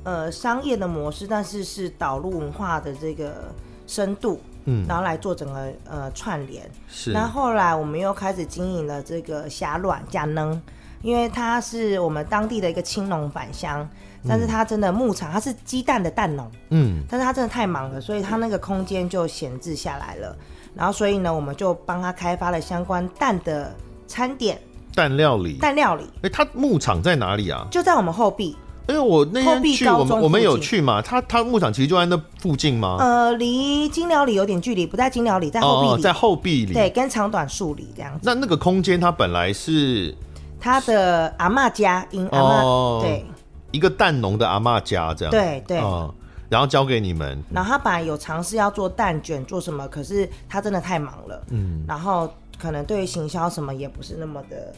呃商业的模式，但是是导入文化的这个深度。嗯，然后来做整个呃串联，是。那后，后来我们又开始经营了这个虾卵加能，因为它是我们当地的一个青农返乡，但是它真的牧场，它是鸡蛋的蛋农，嗯，但是它真的太忙了，所以它那个空间就闲置下来了。然后所以呢，我们就帮他开发了相关蛋的餐点、
蛋料理、
蛋料理。
哎，它牧场在哪里啊？
就在我们后壁。
因为我那天去，我们我们有去嘛？他他牧场其实就在那附近吗？
呃，离金寮里有点距离，不在金寮里，在后壁里，
哦，在后壁里，
对，跟长短树里这样子。
那那个空间，它本来是
他的阿嬷家，因阿嬷，哦，对，
一个蛋农的阿嬷家这样，
对对，
哦，然后交给你们。
然后他本来有尝试要做蛋卷，做什么？可是他真的太忙了，嗯，然后可能对于行销什么也不是那么的。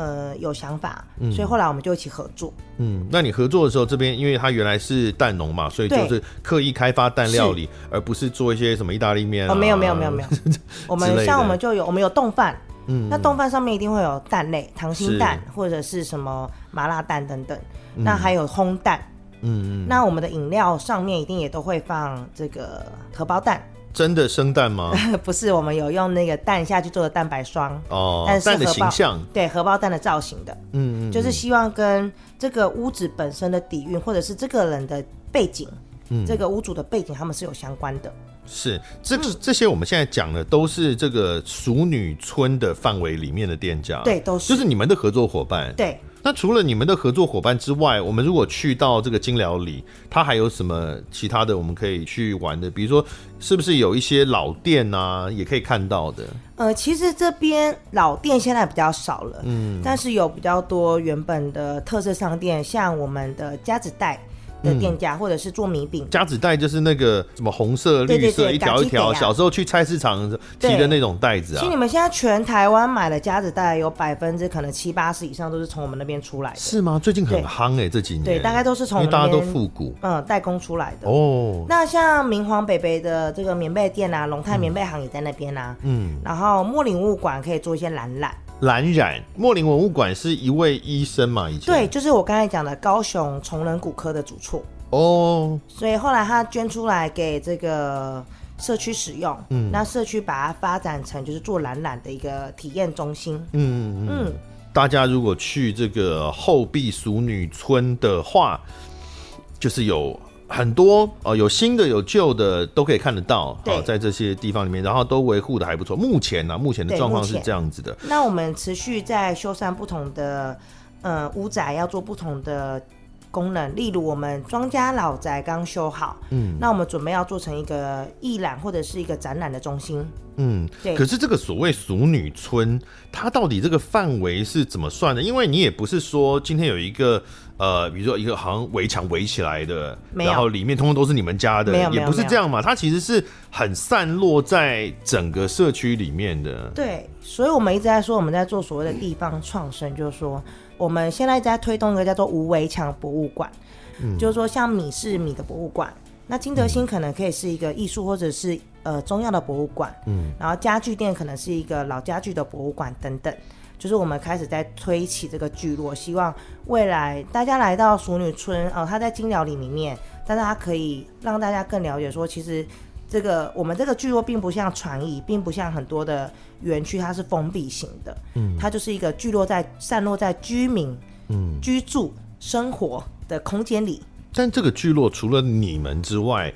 呃，有想法，嗯，所以后来我们就一起合作。
嗯，那你合作的时候，这边因为他原来是蛋农嘛，所以就是刻意开发蛋料理，而不是做一些什么意大利面啊。
哦，没有没有没有没有，[LAUGHS] 我们像我们就有我们有冻饭，嗯，那冻饭上面一定会有蛋类，溏心蛋或者是什么麻辣蛋等等，那还有烘蛋。嗯嗯。那我们的饮料上面一定也都会放这个荷包蛋。
真的生蛋吗？[LAUGHS]
不是，我们有用那个蛋下去做的蛋白霜
哦，
但是
蛋的形象，
对，荷包蛋的造型的，嗯，嗯嗯，就是希望跟这个屋子本身的底蕴，或者是这个人的背景，嗯，这个屋主的背景，他们是有相关的。
是，这这些我们现在讲的都是这个熟女村的范围里面的店家，
对，都是，
就是你们的合作伙伴，
对。
那除了你们的合作伙伴之外，我们如果去到这个金寮里，它还有什么其他的我们可以去玩的？比如说，是不是有一些老店啊，也可以看到的？
呃，其实这边老店现在比较少了，嗯，但是有比较多原本的特色商店，像我们的家子代。的店家，或者是做米饼，
夹子袋就是那个什么红色、绿色一条一条，小时候去菜市场提的那种袋子啊。
其实你们现在全台湾买的夹子袋，有百分之可能七八十以上都是从我们那边出来的。
是吗？最近很夯哎，这几年。
对，大概都是从
大家都复古，
嗯，代工出来的。哦。那像明皇北北的这个棉被店啊，龙泰棉被行也在那边啊。嗯。然后茉林物馆可以做一些染染。
蓝染，莫林文物馆是一位医生嘛？以前？
对，就是我刚才讲的高雄崇仁骨科的主厝。哦，所以后来他捐出来给这个社区使用，嗯，那社区把它发展成就是做蓝染的一个体验中心，嗯嗯嗯，
大家如果去这个后壁淑女村的话，就是有。很多哦，有新的有旧的都可以看得到，哦，在这些地方里面，然后都维护的还不错。目前呢、啊，目前的状况是这样子的。
那我们持续在修缮不同的呃屋宅，要做不同的功能。例如，我们庄家老宅刚修好，嗯，那我们准备要做成一个艺览或者是一个展览的中心。
嗯，对。可是这个所谓俗女村，它到底这个范围是怎么算的？因为你也不是说今天有一个。呃，比如说一个好像围墙围起来的，然后里面通通都是你们家的，也不是这样嘛。它其实是很散落在整个社区里面的。
对，所以我们一直在说我们在做所谓的地方创生，就是说我们现在在推动一个叫做无围墙博物馆，嗯，就是说像米是米的博物馆，那金德兴可能可以是一个艺术或者是呃中药的博物馆，嗯，然后家具店可能是一个老家具的博物馆等等。就是我们开始在推起这个聚落，希望未来大家来到熟女村，哦、呃，它在金寮里里面，但是它可以让大家更了解说，其实这个我们这个聚落并不像传艺，并不像很多的园区，它是封闭型的，嗯，它就是一个聚落在散落在居民，嗯，居住生活的空间里。
但这个聚落除了你们之外，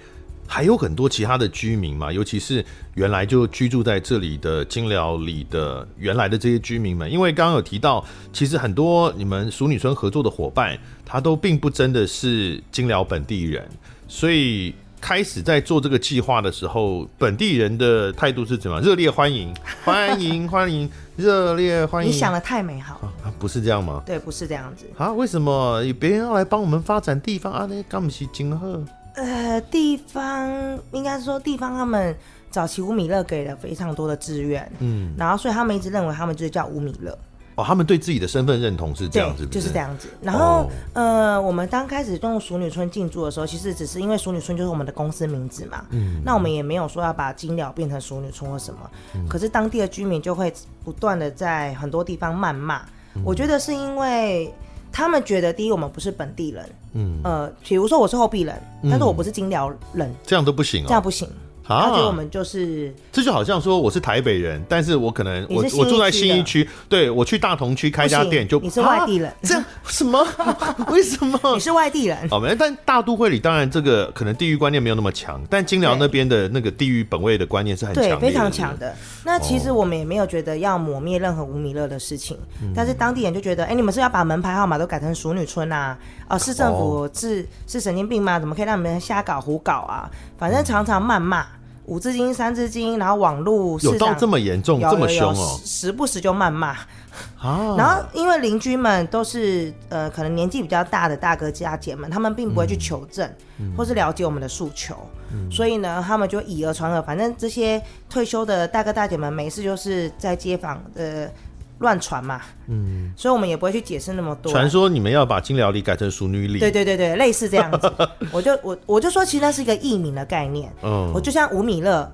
还有很多其他的居民嘛，尤其是原来就居住在这里的金寮里的原来的这些居民们，因为刚刚有提到，其实很多你们熟女村合作的伙伴，他都并不真的是金寮本地人，所以开始在做这个计划的时候，本地人的态度是怎么样？热烈欢迎，[LAUGHS] 欢迎，欢迎，热烈欢迎！
你想的太美好，
啊，不是这样吗？
对，不是这样子
啊？为什么别人要来帮我们发展地方啊？那干不起金鹤。
呃，地方应该说地方，他们早期乌米勒给了非常多的志愿，嗯，然后所以他们一直认为他们就是叫乌米勒。
哦，他们对自己的身份认同是这样子，
就是这样子。然后，哦、呃，我们刚开始用熟女村进驻的时候，其实只是因为熟女村就是我们的公司名字嘛，嗯，那我们也没有说要把金鸟变成熟女村或什么，嗯、可是当地的居民就会不断的在很多地方谩骂，嗯、我觉得是因为。他们觉得，第一，我们不是本地人，嗯，呃，比如说我是后壁人，嗯、但是我不是金寮人，
这样都不行、哦，
这样不行。他觉得我们就是，
这就好像说我是台北人，但是我可能我我住在新一区，对，我去大同区开家店就
你是外地人，[LAUGHS]
这样什么？[LAUGHS] 为什么？
你是外地人？
好，没，但大都会里当然这个可能地域观念没有那么强，但金寮那边的那个地域本位的观念是很强的，
非常强的。那其实我们也没有觉得要抹灭任何吴米乐的事情，但是当地人就觉得，哎，你们是要把门牌号码都改成熟女村啊？哦，市政府是是神经病吗？怎么可以让你们瞎搞胡搞啊？反正常常谩骂。五字经、三字经，然后网络
有到这么严重、这么凶哦，
时不时就谩骂啊。然后因为邻居们都是呃，可能年纪比较大的大哥家姐们，他们并不会去求证，嗯、或是了解我们的诉求，嗯、所以呢，他们就以讹传讹。反正这些退休的大哥大姐们，每次就是在街坊的。乱传嘛，嗯，所以我们也不会去解释那么多。
传说你们要把金疗里改成淑女里，
对对对对，类似这样子。[LAUGHS] 我就我我就说，其实那是一个艺名的概念。嗯，我就像吴米乐，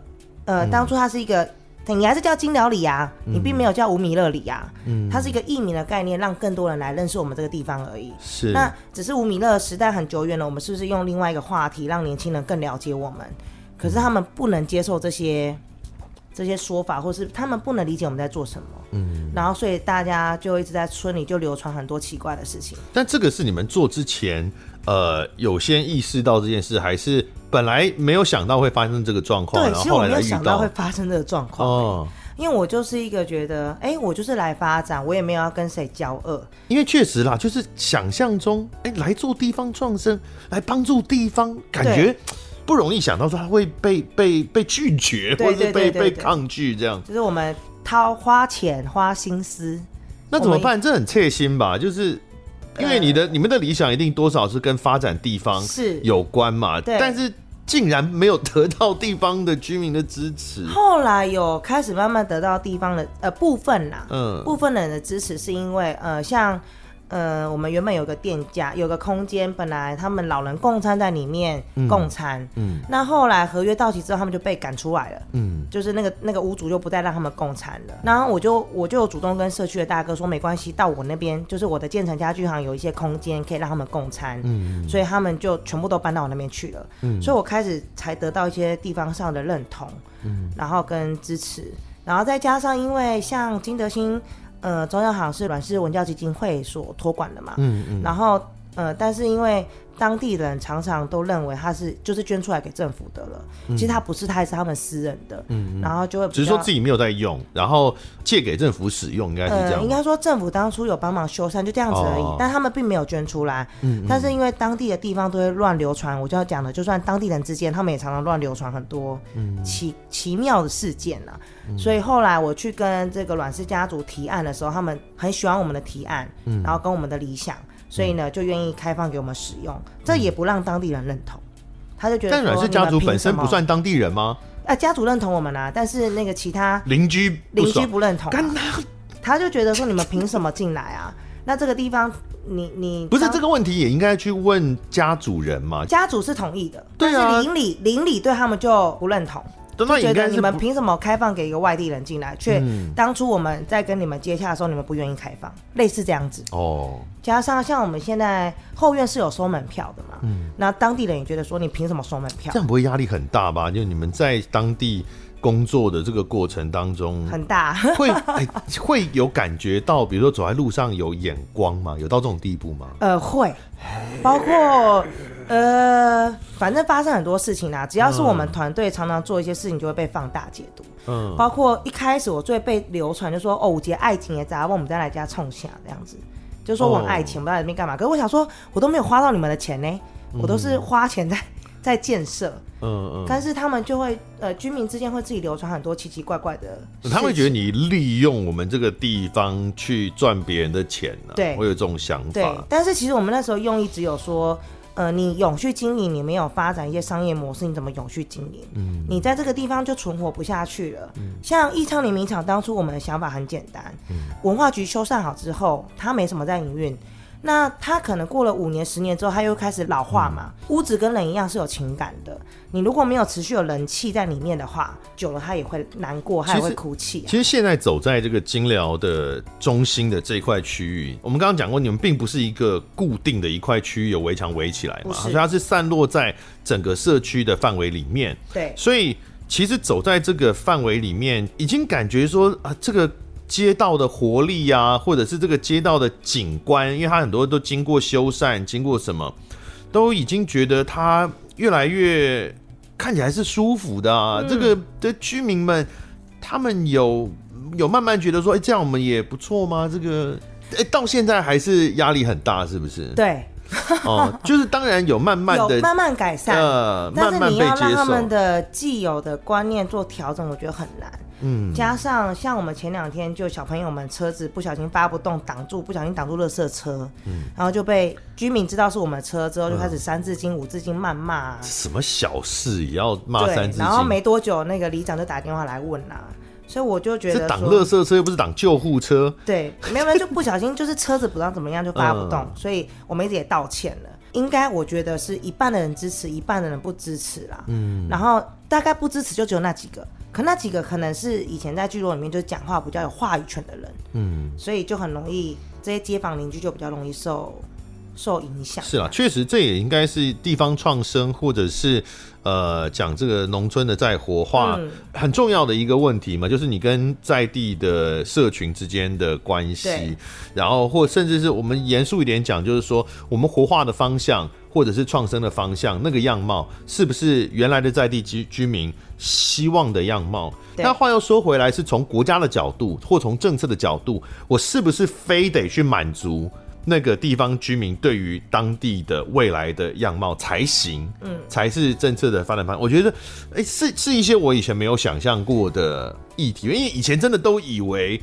呃，当初他是一个你还是叫金疗里啊，你并没有叫吴米乐里啊。嗯，它是一个艺名的概念，让更多人来认识我们这个地方而已。
是，
那只是吴米乐时代很久远了，我们是不是用另外一个话题让年轻人更了解我们？可是他们不能接受这些这些说法，或是他们不能理解我们在做什么。嗯，然后所以大家就一直在村里就流传很多奇怪的事情。
但这个是你们做之前，呃，有先意识到这件事，还是？本来没有想到会发生
这
个状况，对，
其实我没有想到会发生这个状况。哦，因为我就是一个觉得，哎，我就是来发展，我也没有要跟谁交恶。
因为确实啦，就是想象中，哎，来做地方创生，来帮助地方，感觉不容易想到说他会被被被拒绝，或者是被被抗拒这样。
就是我们掏花钱花心思，
那怎么办？这很切心吧？就是。因为你的、呃、你们的理想一定多少是跟发展地方是有关嘛，对，但是竟然没有得到地方的居民的支持。
后来有开始慢慢得到地方的呃部分啦，嗯，部分人的支持是因为呃像。呃，我们原本有个店家，有个空间，本来他们老人共餐在里面共餐，嗯，嗯，那后来合约到期之后，他们就被赶出来了，嗯，就是那个那个屋主就不再让他们共餐了。然后我就我就主动跟社区的大哥说，没关系，到我那边就是我的建成家具行有一些空间可以让他们共餐，嗯，所以他们就全部都搬到我那边去了，嗯，所以我开始才得到一些地方上的认同，嗯，然后跟支持，然后再加上因为像金德兴。呃，中央行是阮氏文教基金会所托管的嘛，嗯嗯，然后呃，但是因为当地人常常都认为他是就是捐出来给政府的了，嗯、其实他不是，他还是他们私人的，嗯，嗯，然后就会
只是说自己没有在用，然后借给政府使用，应该是这样，呃，
应该说政府当初有帮忙修缮，就这样子而已，哦，但他们并没有捐出来，嗯，嗯，但是因为当地的地方都会乱流传，我就要讲的，就算当地人之间，他们也常常乱流传很多奇，嗯、奇妙的事件啊。所以后来我去跟这个阮氏家族提案的时候，他们很喜欢我们的提案，嗯、然后跟我们的理想，所以呢就愿意开放给我们使用。这也不让当地人认同，他就觉得。
但阮氏家族本身不算当地人吗？
啊，家族认同我们啊，但是那个其他
邻居
邻居不认同、啊，他就觉得说你们凭什么进来啊？[LAUGHS] 那这个地方你你
不是这个问题也应该去问家主人吗？
家主是同意的，对啊，邻里邻里对他们就不认同。就觉得你们凭什么开放给一个外地人进来，却当初我们在跟你们接洽的时候，你们不愿意开放，类似这样子哦。加上像我们现在后院是有收门票的嘛，嗯，那当地人也觉得说你凭什么收门票？
这样不会压力很大吧？就你们在当地工作的这个过程当中，
很大，
会哎会有感觉到，比如说走在路上有眼光吗？有到这种地步吗？
呃，会，包括。呃，反正发生很多事情啦。只要是我们团队常常做一些事情，就会被放大解读。嗯，包括一开始我最被流传就说哦，我节爱情也砸，问我们再来家冲下这样子，就说我很爱情，不知道在那边干嘛。可是我想说，我都没有花到你们的钱呢，我都是花钱在 [LAUGHS] 在建设。嗯嗯。但是他们就会呃，居民之间会自己流传很多奇奇怪怪的。
他会觉得你利用我们这个地方去赚别人的钱呢？对，会有这种想法。
对，但是其实我们那时候用意只有说。呃，你永续经营，你没有发展一些商业模式，你怎么永续经营？嗯，你在这个地方就存活不下去了。嗯，像义昌林明厂，当初我们的想法很简单，嗯，文化局修缮好之后，它没什么在营运。那他可能过了五年、十年之后，他又开始老化嘛。嗯、屋子跟人一样是有情感的，你如果没有持续有人气在里面的话，久了他也会难过，他也会哭泣、啊。
其实现在走在这个金疗的中心的这一块区域，我们刚刚讲过，你们并不是一个固定的一块区域有围墙围起来嘛，所以它是散落在整个社区的范围里面。
对，
所以其实走在这个范围里面，已经感觉说啊，这个。街道的活力呀、啊，或者是这个街道的景观，因为它很多都经过修缮，经过什么，都已经觉得它越来越看起来是舒服的啊。嗯、这个的居民们，他们有有慢慢觉得说，哎，这样我们也不错吗？这个，哎，到现在还是压力很大，是不是？
对，
哦，就是当然有慢慢的 [LAUGHS]
慢慢改善，呃，慢慢被接受，但是你要让他们的既有的观念做调整，我觉得很难。嗯，加上像我们前两天就小朋友们车子不小心发不动，挡住，不小心挡住垃圾车，嗯，然后就被居民知道是我们的车之后，就开始三字经、嗯、五字经谩骂、啊。什
么小事也要骂三字经？
然后没多久，那个里长就打电话来问啦、啊，所以我就觉得
挡垃圾车又不是挡救护车。
对，没有没有，就不小心就是车子不知道怎么样就发不动，[LAUGHS] 嗯、所以我们一直也道歉了。应该我觉得是一半的人支持，一半的人不支持啦。嗯，然后大概不支持就只有那几个。可那几个可能是以前在聚落里面就讲话比较有话语权的人，
嗯，
所以就很容易这些街坊邻居就比较容易受受影响。
是啊，确实这也应该是地方创生或者是呃讲这个农村的在活化很重要的一个问题嘛，就是你跟在地的社群之间的关系，然后或甚至是我们严肃一点讲，就是说我们活化的方向。或者是创生的方向，那个样貌是不是原来的在地居居民希望的样貌？那话又说回来，是从国家的角度或从政策的角度，我是不是非得去满足那个地方居民对于当地的未来的样貌才行？嗯，才是政策的发展方向。我觉得，哎、欸，是是一些我以前没有想象过的议题，因为以前真的都以为。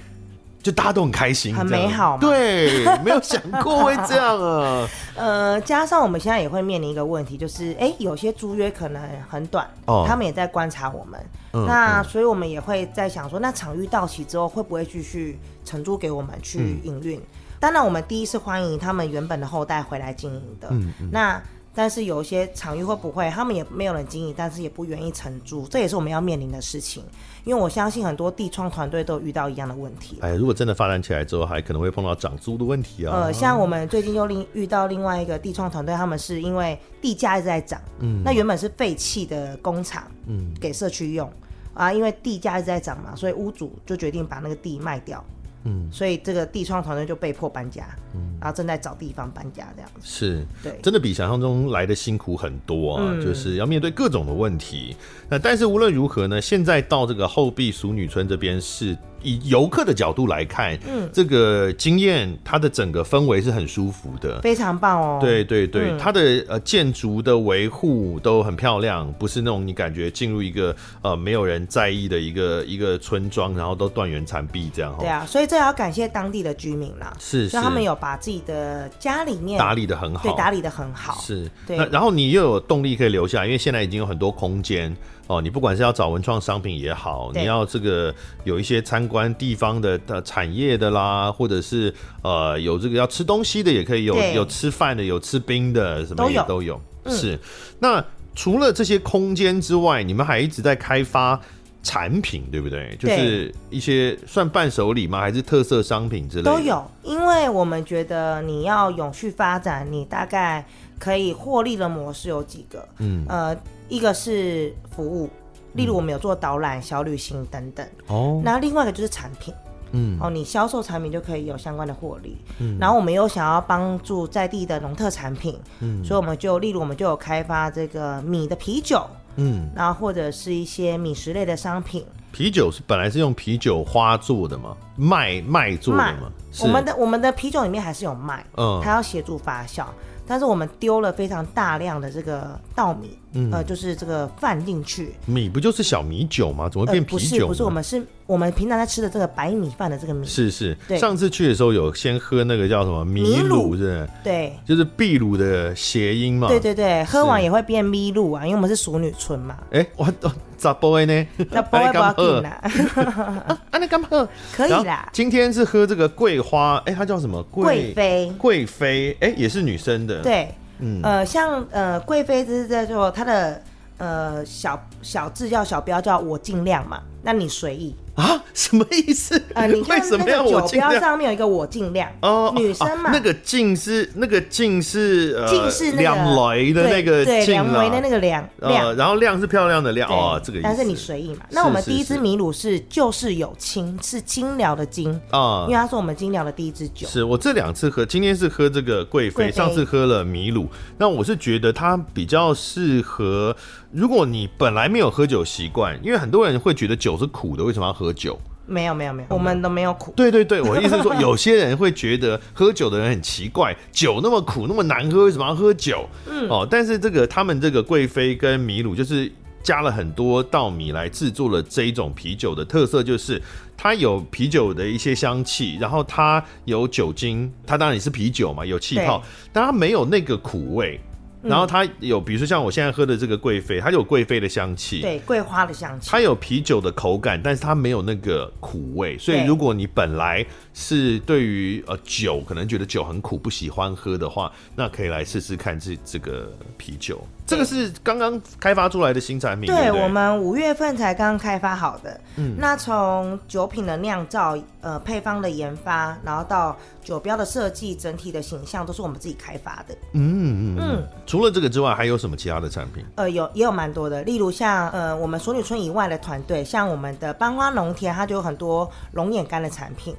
就大家都很开心，
很美好嘛。
对，没有想过会这样啊。[LAUGHS]
呃，加上我们现在也会面临一个问题，就是哎、欸，有些租约可能很短，哦，他们也在观察我们。嗯、那所以我们也会在想说，那场域到期之后会不会继续承租给我们去营运？嗯、当然，我们第一是欢迎他们原本的后代回来经营的。嗯嗯。那但是有一些场域会不会，他们也没有人经营，但是也不愿意承租，这也是我们要面临的事情。因为我相信很多地创团队都遇到一样的问题。
哎，如果真的发展起来之后，还可能会碰到涨租的问题啊。
呃，像我们最近又另遇到另外一个地创团队，他们是因为地价一直在涨，嗯，那原本是废弃的工厂，嗯，给社区用，啊，因为地价一直在涨嘛，所以屋主就决定把那个地卖掉。嗯，所以这个地创团队就被迫搬家，嗯，然后正在找地方搬家这样子。
是，
对，
真的比想象中来的辛苦很多啊，嗯，就是要面对各种的问题。那但是无论如何呢，现在到这个后壁淑女村这边是。以游客的角度来看，嗯，这个经验它的整个氛围是很舒服的，
非常棒哦。
对对对，嗯、它的呃建筑的维护都很漂亮，不是那种你感觉进入一个呃没有人在意的一个一个村庄，然后都断垣残壁这样。
对啊，所以这要感谢当地的居民啦，
是，是，
他们有把自己的家里面
打理的很好，
对，打理的很好。
是，
对。
那然后你又有动力可以留下，因为现在已经有很多空间。哦，你不管是要找文创商品也好，你要这个有一些参观地方的的产业的啦，或者是呃有这个要吃东西的也可以有，有吃饭的，有吃冰的，什么也都有。是，
嗯、
那除了这些空间之外，你们还一直在开发产品，对不对？就是一些算伴手礼吗？还是特色商品之类的？
都有，因为我们觉得你要永续发展，你大概可以获利的模式有几个。嗯，呃。一个是服务，例如我们有做导览、小旅行等等。哦，那另外一个就是产品。嗯，哦，你销售产品就可以有相关的获利。嗯，然后我们又想要帮助在地的农特产品。嗯，所以我们就例如我们就有开发这个米的啤酒。嗯，然后或者是一些米食类的商品。
啤酒是本来是用啤酒花做的吗？麦麦做的吗？
我们的我们的啤酒里面还是有麦。嗯，它要协助发酵。但是我们丢了非常大量的这个稻米，嗯、呃，就是这个饭进去。
米不就是小米酒吗？怎么变啤酒？呃、不是，不是，我们
是。我们平常在吃的这个白米饭的这个米
是是，
对
上次去的时候有先喝那个叫什么米鲁，是不
对，
就是秘鲁的谐音嘛。
对对对，喝完也会变米露啊，因为我们是熟女村嘛。
哎，我我咋不会呢？
咋不会不要紧啦？[LAUGHS]
啊，那干嘛喝？
可以啦。
今天是喝这个桂花，哎，它叫什么？
贵妃。
贵妃，哎，也是女生的。
对，嗯，呃，像呃贵妃就是在做它的呃小小字叫小标叫我尽量嘛，那你随意。
啊，什么意思？
呃，你 [LAUGHS] 看那个酒标上面有一个“我尽量”，哦，女生嘛，
那个“尽”是那个“尽”是呃，
尽是
两雷的那个“尽”
两雷的那个“两”
呃，然后“亮”是漂亮的“亮”哦，这个意思。
但是你随意嘛。那我们第一支米鲁是就是有清，是精疗的精啊，因为它是我们精疗的第一支酒。
是我这两次喝，今天是喝这个贵妃，上次喝了米鲁。那我是觉得它比较适合，如果你本来没有喝酒习惯，因为很多人会觉得酒是苦的，为什么要喝？酒
没有没有没有，我们都没有苦。
对对对，我的意思是说，有些人会觉得喝酒的人很奇怪，酒那么苦那么难喝，为什么要喝酒？嗯哦，但是这个他们这个贵妃跟米鲁就是加了很多稻米来制作了这一种啤酒的特色，就是它有啤酒的一些香气，然后它有酒精，它当然也是啤酒嘛，有气泡，但它没有那个苦味。然后它有，比如说像我现在喝的这个贵妃，它有贵妃的香气，
对，桂花的香气。
它有啤酒的口感，但是它没有那个苦味。所以如果你本来是对于呃酒可能觉得酒很苦不喜欢喝的话，那可以来试试看这这个啤酒。这个是刚刚开发出来的新产品。对，
我们五月份才刚开发好的。嗯，那从酒品的酿造、呃配方的研发，然后到酒标的设计，整体的形象都是我们自己开发的。
嗯嗯嗯。除了这个之外，还有什么其他的产品？
呃，有也有蛮多的，例如像呃我们淑女村以外的团队，像我们的班花农田，它就有很多龙眼干的产品。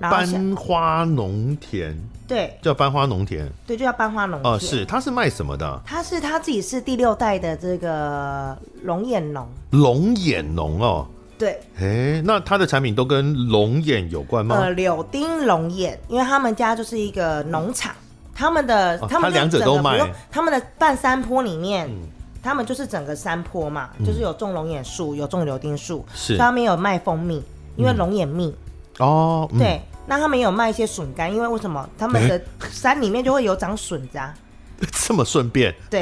班花农田。
对，
叫班花农田，
对，就叫班花农田。
哦，是，他是卖什么的？
他是他自己是第六代的这个龙眼农。
龙眼农哦，
对。
哎，那他的产品都跟龙眼有关吗？
呃，柳丁龙眼，因为他们家就是一个农场，他们的、哦、他们
两者都卖。
他们的半山坡里面，嗯、他们就是整个山坡嘛，嗯、就是有种龙眼树，有种柳丁树，
是。
上面有卖蜂蜜，因为龙眼蜜。
嗯、哦，嗯、
对。那他们有卖一些笋干，因为为什么他们的山里面就会有长笋子啊？[LAUGHS]
这么顺便？
对，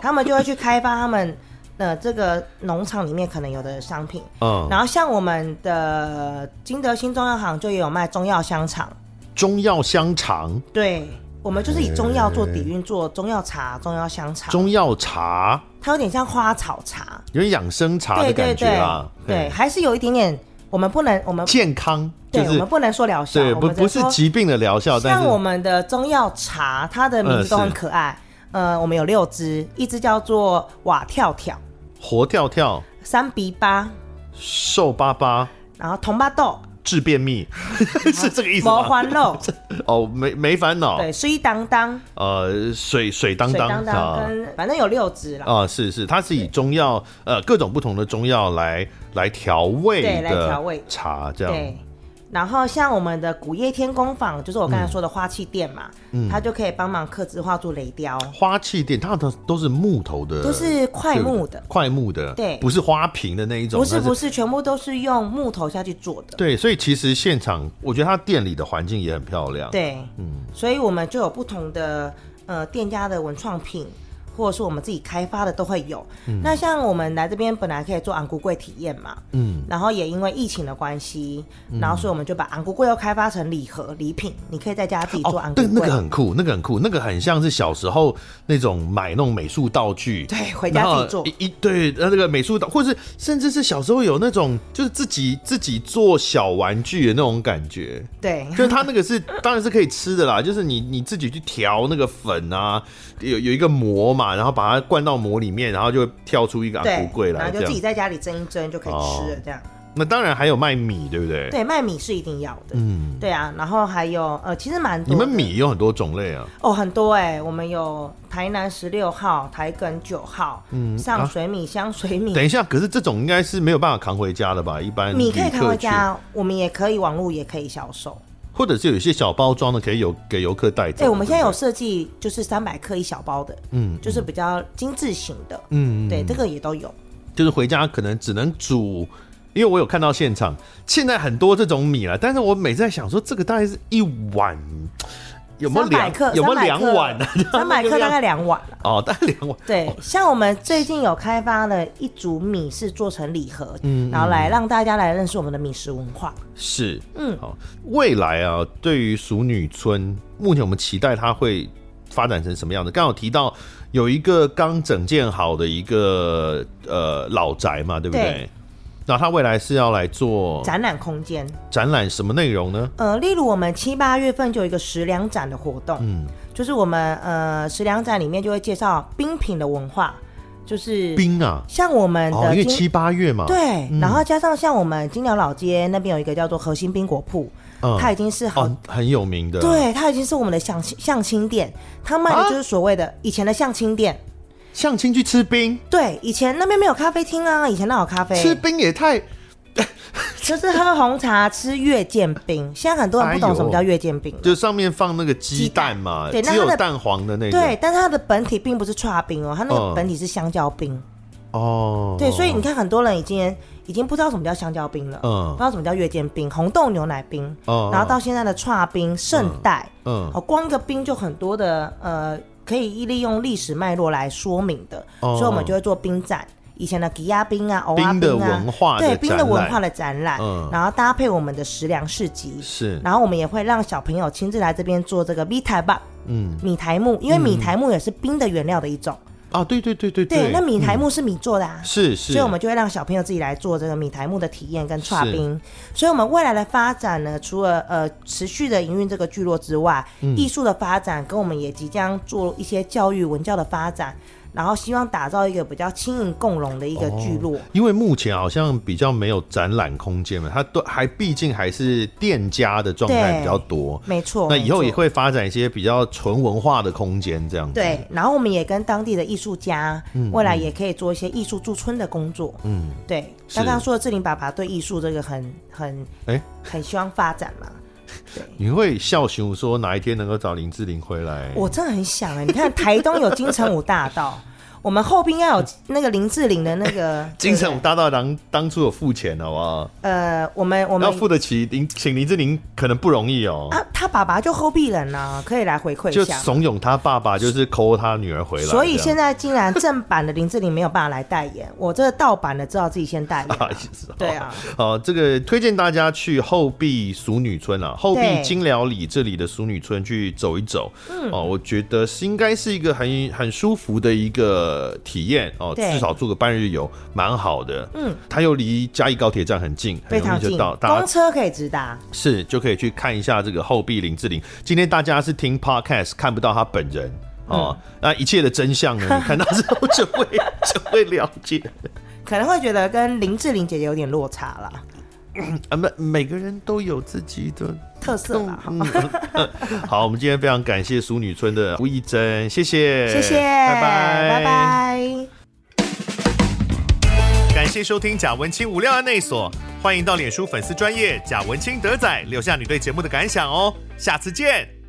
他们就会去开发他们的这个农场里面可能有的商品。嗯，然后像我们的金德新中药行就也有卖中药香肠。
中药香肠？
对，我们就是以中药做底蕴，做中药茶、中药香肠。
中药茶，
它有点像花草茶，
有点养生茶的感觉啊。
对，还是有一点点。我们不能，我们
健康，
对，我们不能说疗效，
对，不不是疾病的疗效。
像我们的中药茶，它的名字都很可爱。呃，我们有六支，一支叫做瓦跳跳，
活跳跳，
三鼻八，
瘦巴巴，
然后铜巴豆。
治便秘 [LAUGHS] 是这个意思吗？
没烦恼
哦，没没烦恼。
对，水当当，
呃，水水当当，
水当当跟反正有六支了。
啊，是是，它是以中药呃各种不同的中药来来调味的，
来调味
茶这样。
然后像我们的古叶天工坊，就是我刚才说的花器店嘛，嗯，它就可以帮忙刻字化做雷雕。
花器店它的都是木头的，
都是块木的，
块木的，
对，
不是花瓶的那一种，
不是不是，全部都是用木头下去做的。
对，所以其实现场我觉得它店里的环境也很漂亮。
对，嗯，所以我们就有不同的呃店家的文创品。或者是我们自己开发的都会有。嗯、那像我们来这边本来可以做红龟粿体验嘛，嗯，然后也因为疫情的关系，嗯、然后所以我们就把红龟粿又开发成礼盒礼品，你可以在家自己做红龟粿。对，
那个很酷，那个很酷，那个很像是小时候那种买那种美术道具，
对，回家自己做。
一对，那个美术道，或者是甚至是小时候有那种就是自己自己做小玩具的那种感觉。
对，
就是它那个是当然是可以吃的啦，就是你你自己去调那个粉啊，有有一个膜嘛。然后把它灌到膜里面，然后就会跳出一个红龟来，
然后就自己在家里蒸一蒸就可以吃了。这样，哦、
那当然还有卖米，对不对？
对，卖米是一定要的。嗯，对啊。然后还有呃，其实蛮多。
你们米有很多种类啊？
哦，很多哎、欸。我们有台南十六号、台梗九号，嗯，上水米、香水米。
等一下，可是这种应该是没有办法扛回家的吧？一般
米可以扛回家，我们也可以网络也可以销售。
或者是有一些小包装的，可以有给游客带走。
对，我们现在有设计，就是三百克一小包的，嗯，就是比较精致型的，嗯，对，这个也都有。
就是回家可能只能煮，因为我有看到现场，现在很多这种米了，但是我每次在想说，这个大概是一碗。有没有两克？有没有两碗呢？[LAUGHS]
三百克 [LAUGHS] 大概两碗
哦，大概两碗。
对，像我们最近有开发了一组米是做成礼盒，嗯，然后来让大家来认识我们的米食文化。
是，嗯，好。未来啊，对于淑女村，目前我们期待它会发展成什么样子？刚好提到有一个刚整建好的一个呃老宅嘛，对不对？对那他未来是要来做
展览空间，
展览什么内容呢？
呃，例如我们七八月份就有一个食粮展的活动，嗯，就是我们呃食粮展里面就会介绍冰品的文化，就是
冰啊，
像我们的、哦、因为
七八月嘛，
对，嗯、然后加上像我们金鸟老街那边有一个叫做核心冰果铺，嗯，它已经是很、
哦、很有名的，
对，它已经是我们的相相亲店，它卖的就是所谓的以前的相亲店。
相亲去吃冰，
对，以前那边没有咖啡厅啊，以前那有咖啡，
吃冰也太，[LAUGHS]
就是喝红茶吃月见冰。现在很多人不懂什么叫月见冰，
就上面放那个鸡蛋嘛，对，只有蛋黄的那个，
对，但它的本体并不是剉冰哦，它那个本体是香蕉冰。哦，对，所以你看很多人已经已经不知道什么叫香蕉冰了，嗯，不知道什么叫月见冰、红豆牛奶冰，然后到现在的剉冰、圣代，嗯，哦，光一个冰就很多的呃。可以利用历史脉络来说明的，哦、所以我们就会做冰展，以前的吉亚冰啊、欧亚冰啊，
冰文化
对冰的文化的展览，嗯、然后搭配我们的食粮市集，
是，
然后我们也会让小朋友亲自来这边做这个米苔目，嗯，米苔木，因为米苔木也是冰的原料的一种，
啊，对对对对
对，那米苔木是米做的啊，
是是，
所以我们就会让小朋友自己来做这个米苔木的体验跟剉冰。所以，我们未来的发展呢，除了呃持续的营运这个聚落之外，艺术的发展跟我们也即将做一些教育文教的发展。然后希望打造一个比较轻盈共融的一个聚落，哦，
因为目前好像比较没有展览空间嘛，它都还毕竟还是店家的状态比较多，
没错。
那以后也会发展一些比较纯文化的空间这样子。
对，然后我们也跟当地的艺术家，嗯，未来也可以做一些艺术驻村的工作。嗯，对。刚刚说的志玲爸爸对艺术这个很很哎很希望发展嘛。对，
你会笑熊说哪一天能够找林志玲回来？
我真的很想哎，你看台东有金城武大道。我们后边要有那个林志玲的那个 [LAUGHS]
金城武大道当当初有付钱好不好？
呃，我们我们
要付得起林，请林志玲可能不容易哦。
啊，他爸爸就后壁人呢，可以来回馈一下，
就怂恿他爸爸就是抠他女儿回来。
所以现在竟然正版的林志玲没有办法来代言，我这个盗版的知道自己先代言。不好意思，对啊。
好，这个推荐大家去后壁淑女村啊，后壁金寮里这里的淑女村去走一走。嗯，哦，我觉得是应该是一个很很舒服的一个体验。哦，至少做个半日游，蛮好的。嗯，它又离嘉义高铁站很近，很容易就到，
公车可以直达，
是就可以去看一下这个后壁林志玲。今天大家是听 podcast 看不到她本人哦，那一切的真相呢？[LAUGHS] 你看到之后就会就会了解，
可能会觉得跟林志玲姐姐有点落差了。[CLEARS THROAT]
啊，每每个人都有自己的
特色嘛。[LAUGHS]
好，我们今天非常感谢淑女村的吴一珍，谢谢，
谢谢，拜拜，拜拜。
感谢收听贾文清无料案内所，欢迎到脸书粉丝专业贾文清德仔留下你对节目的感想哦，下次见。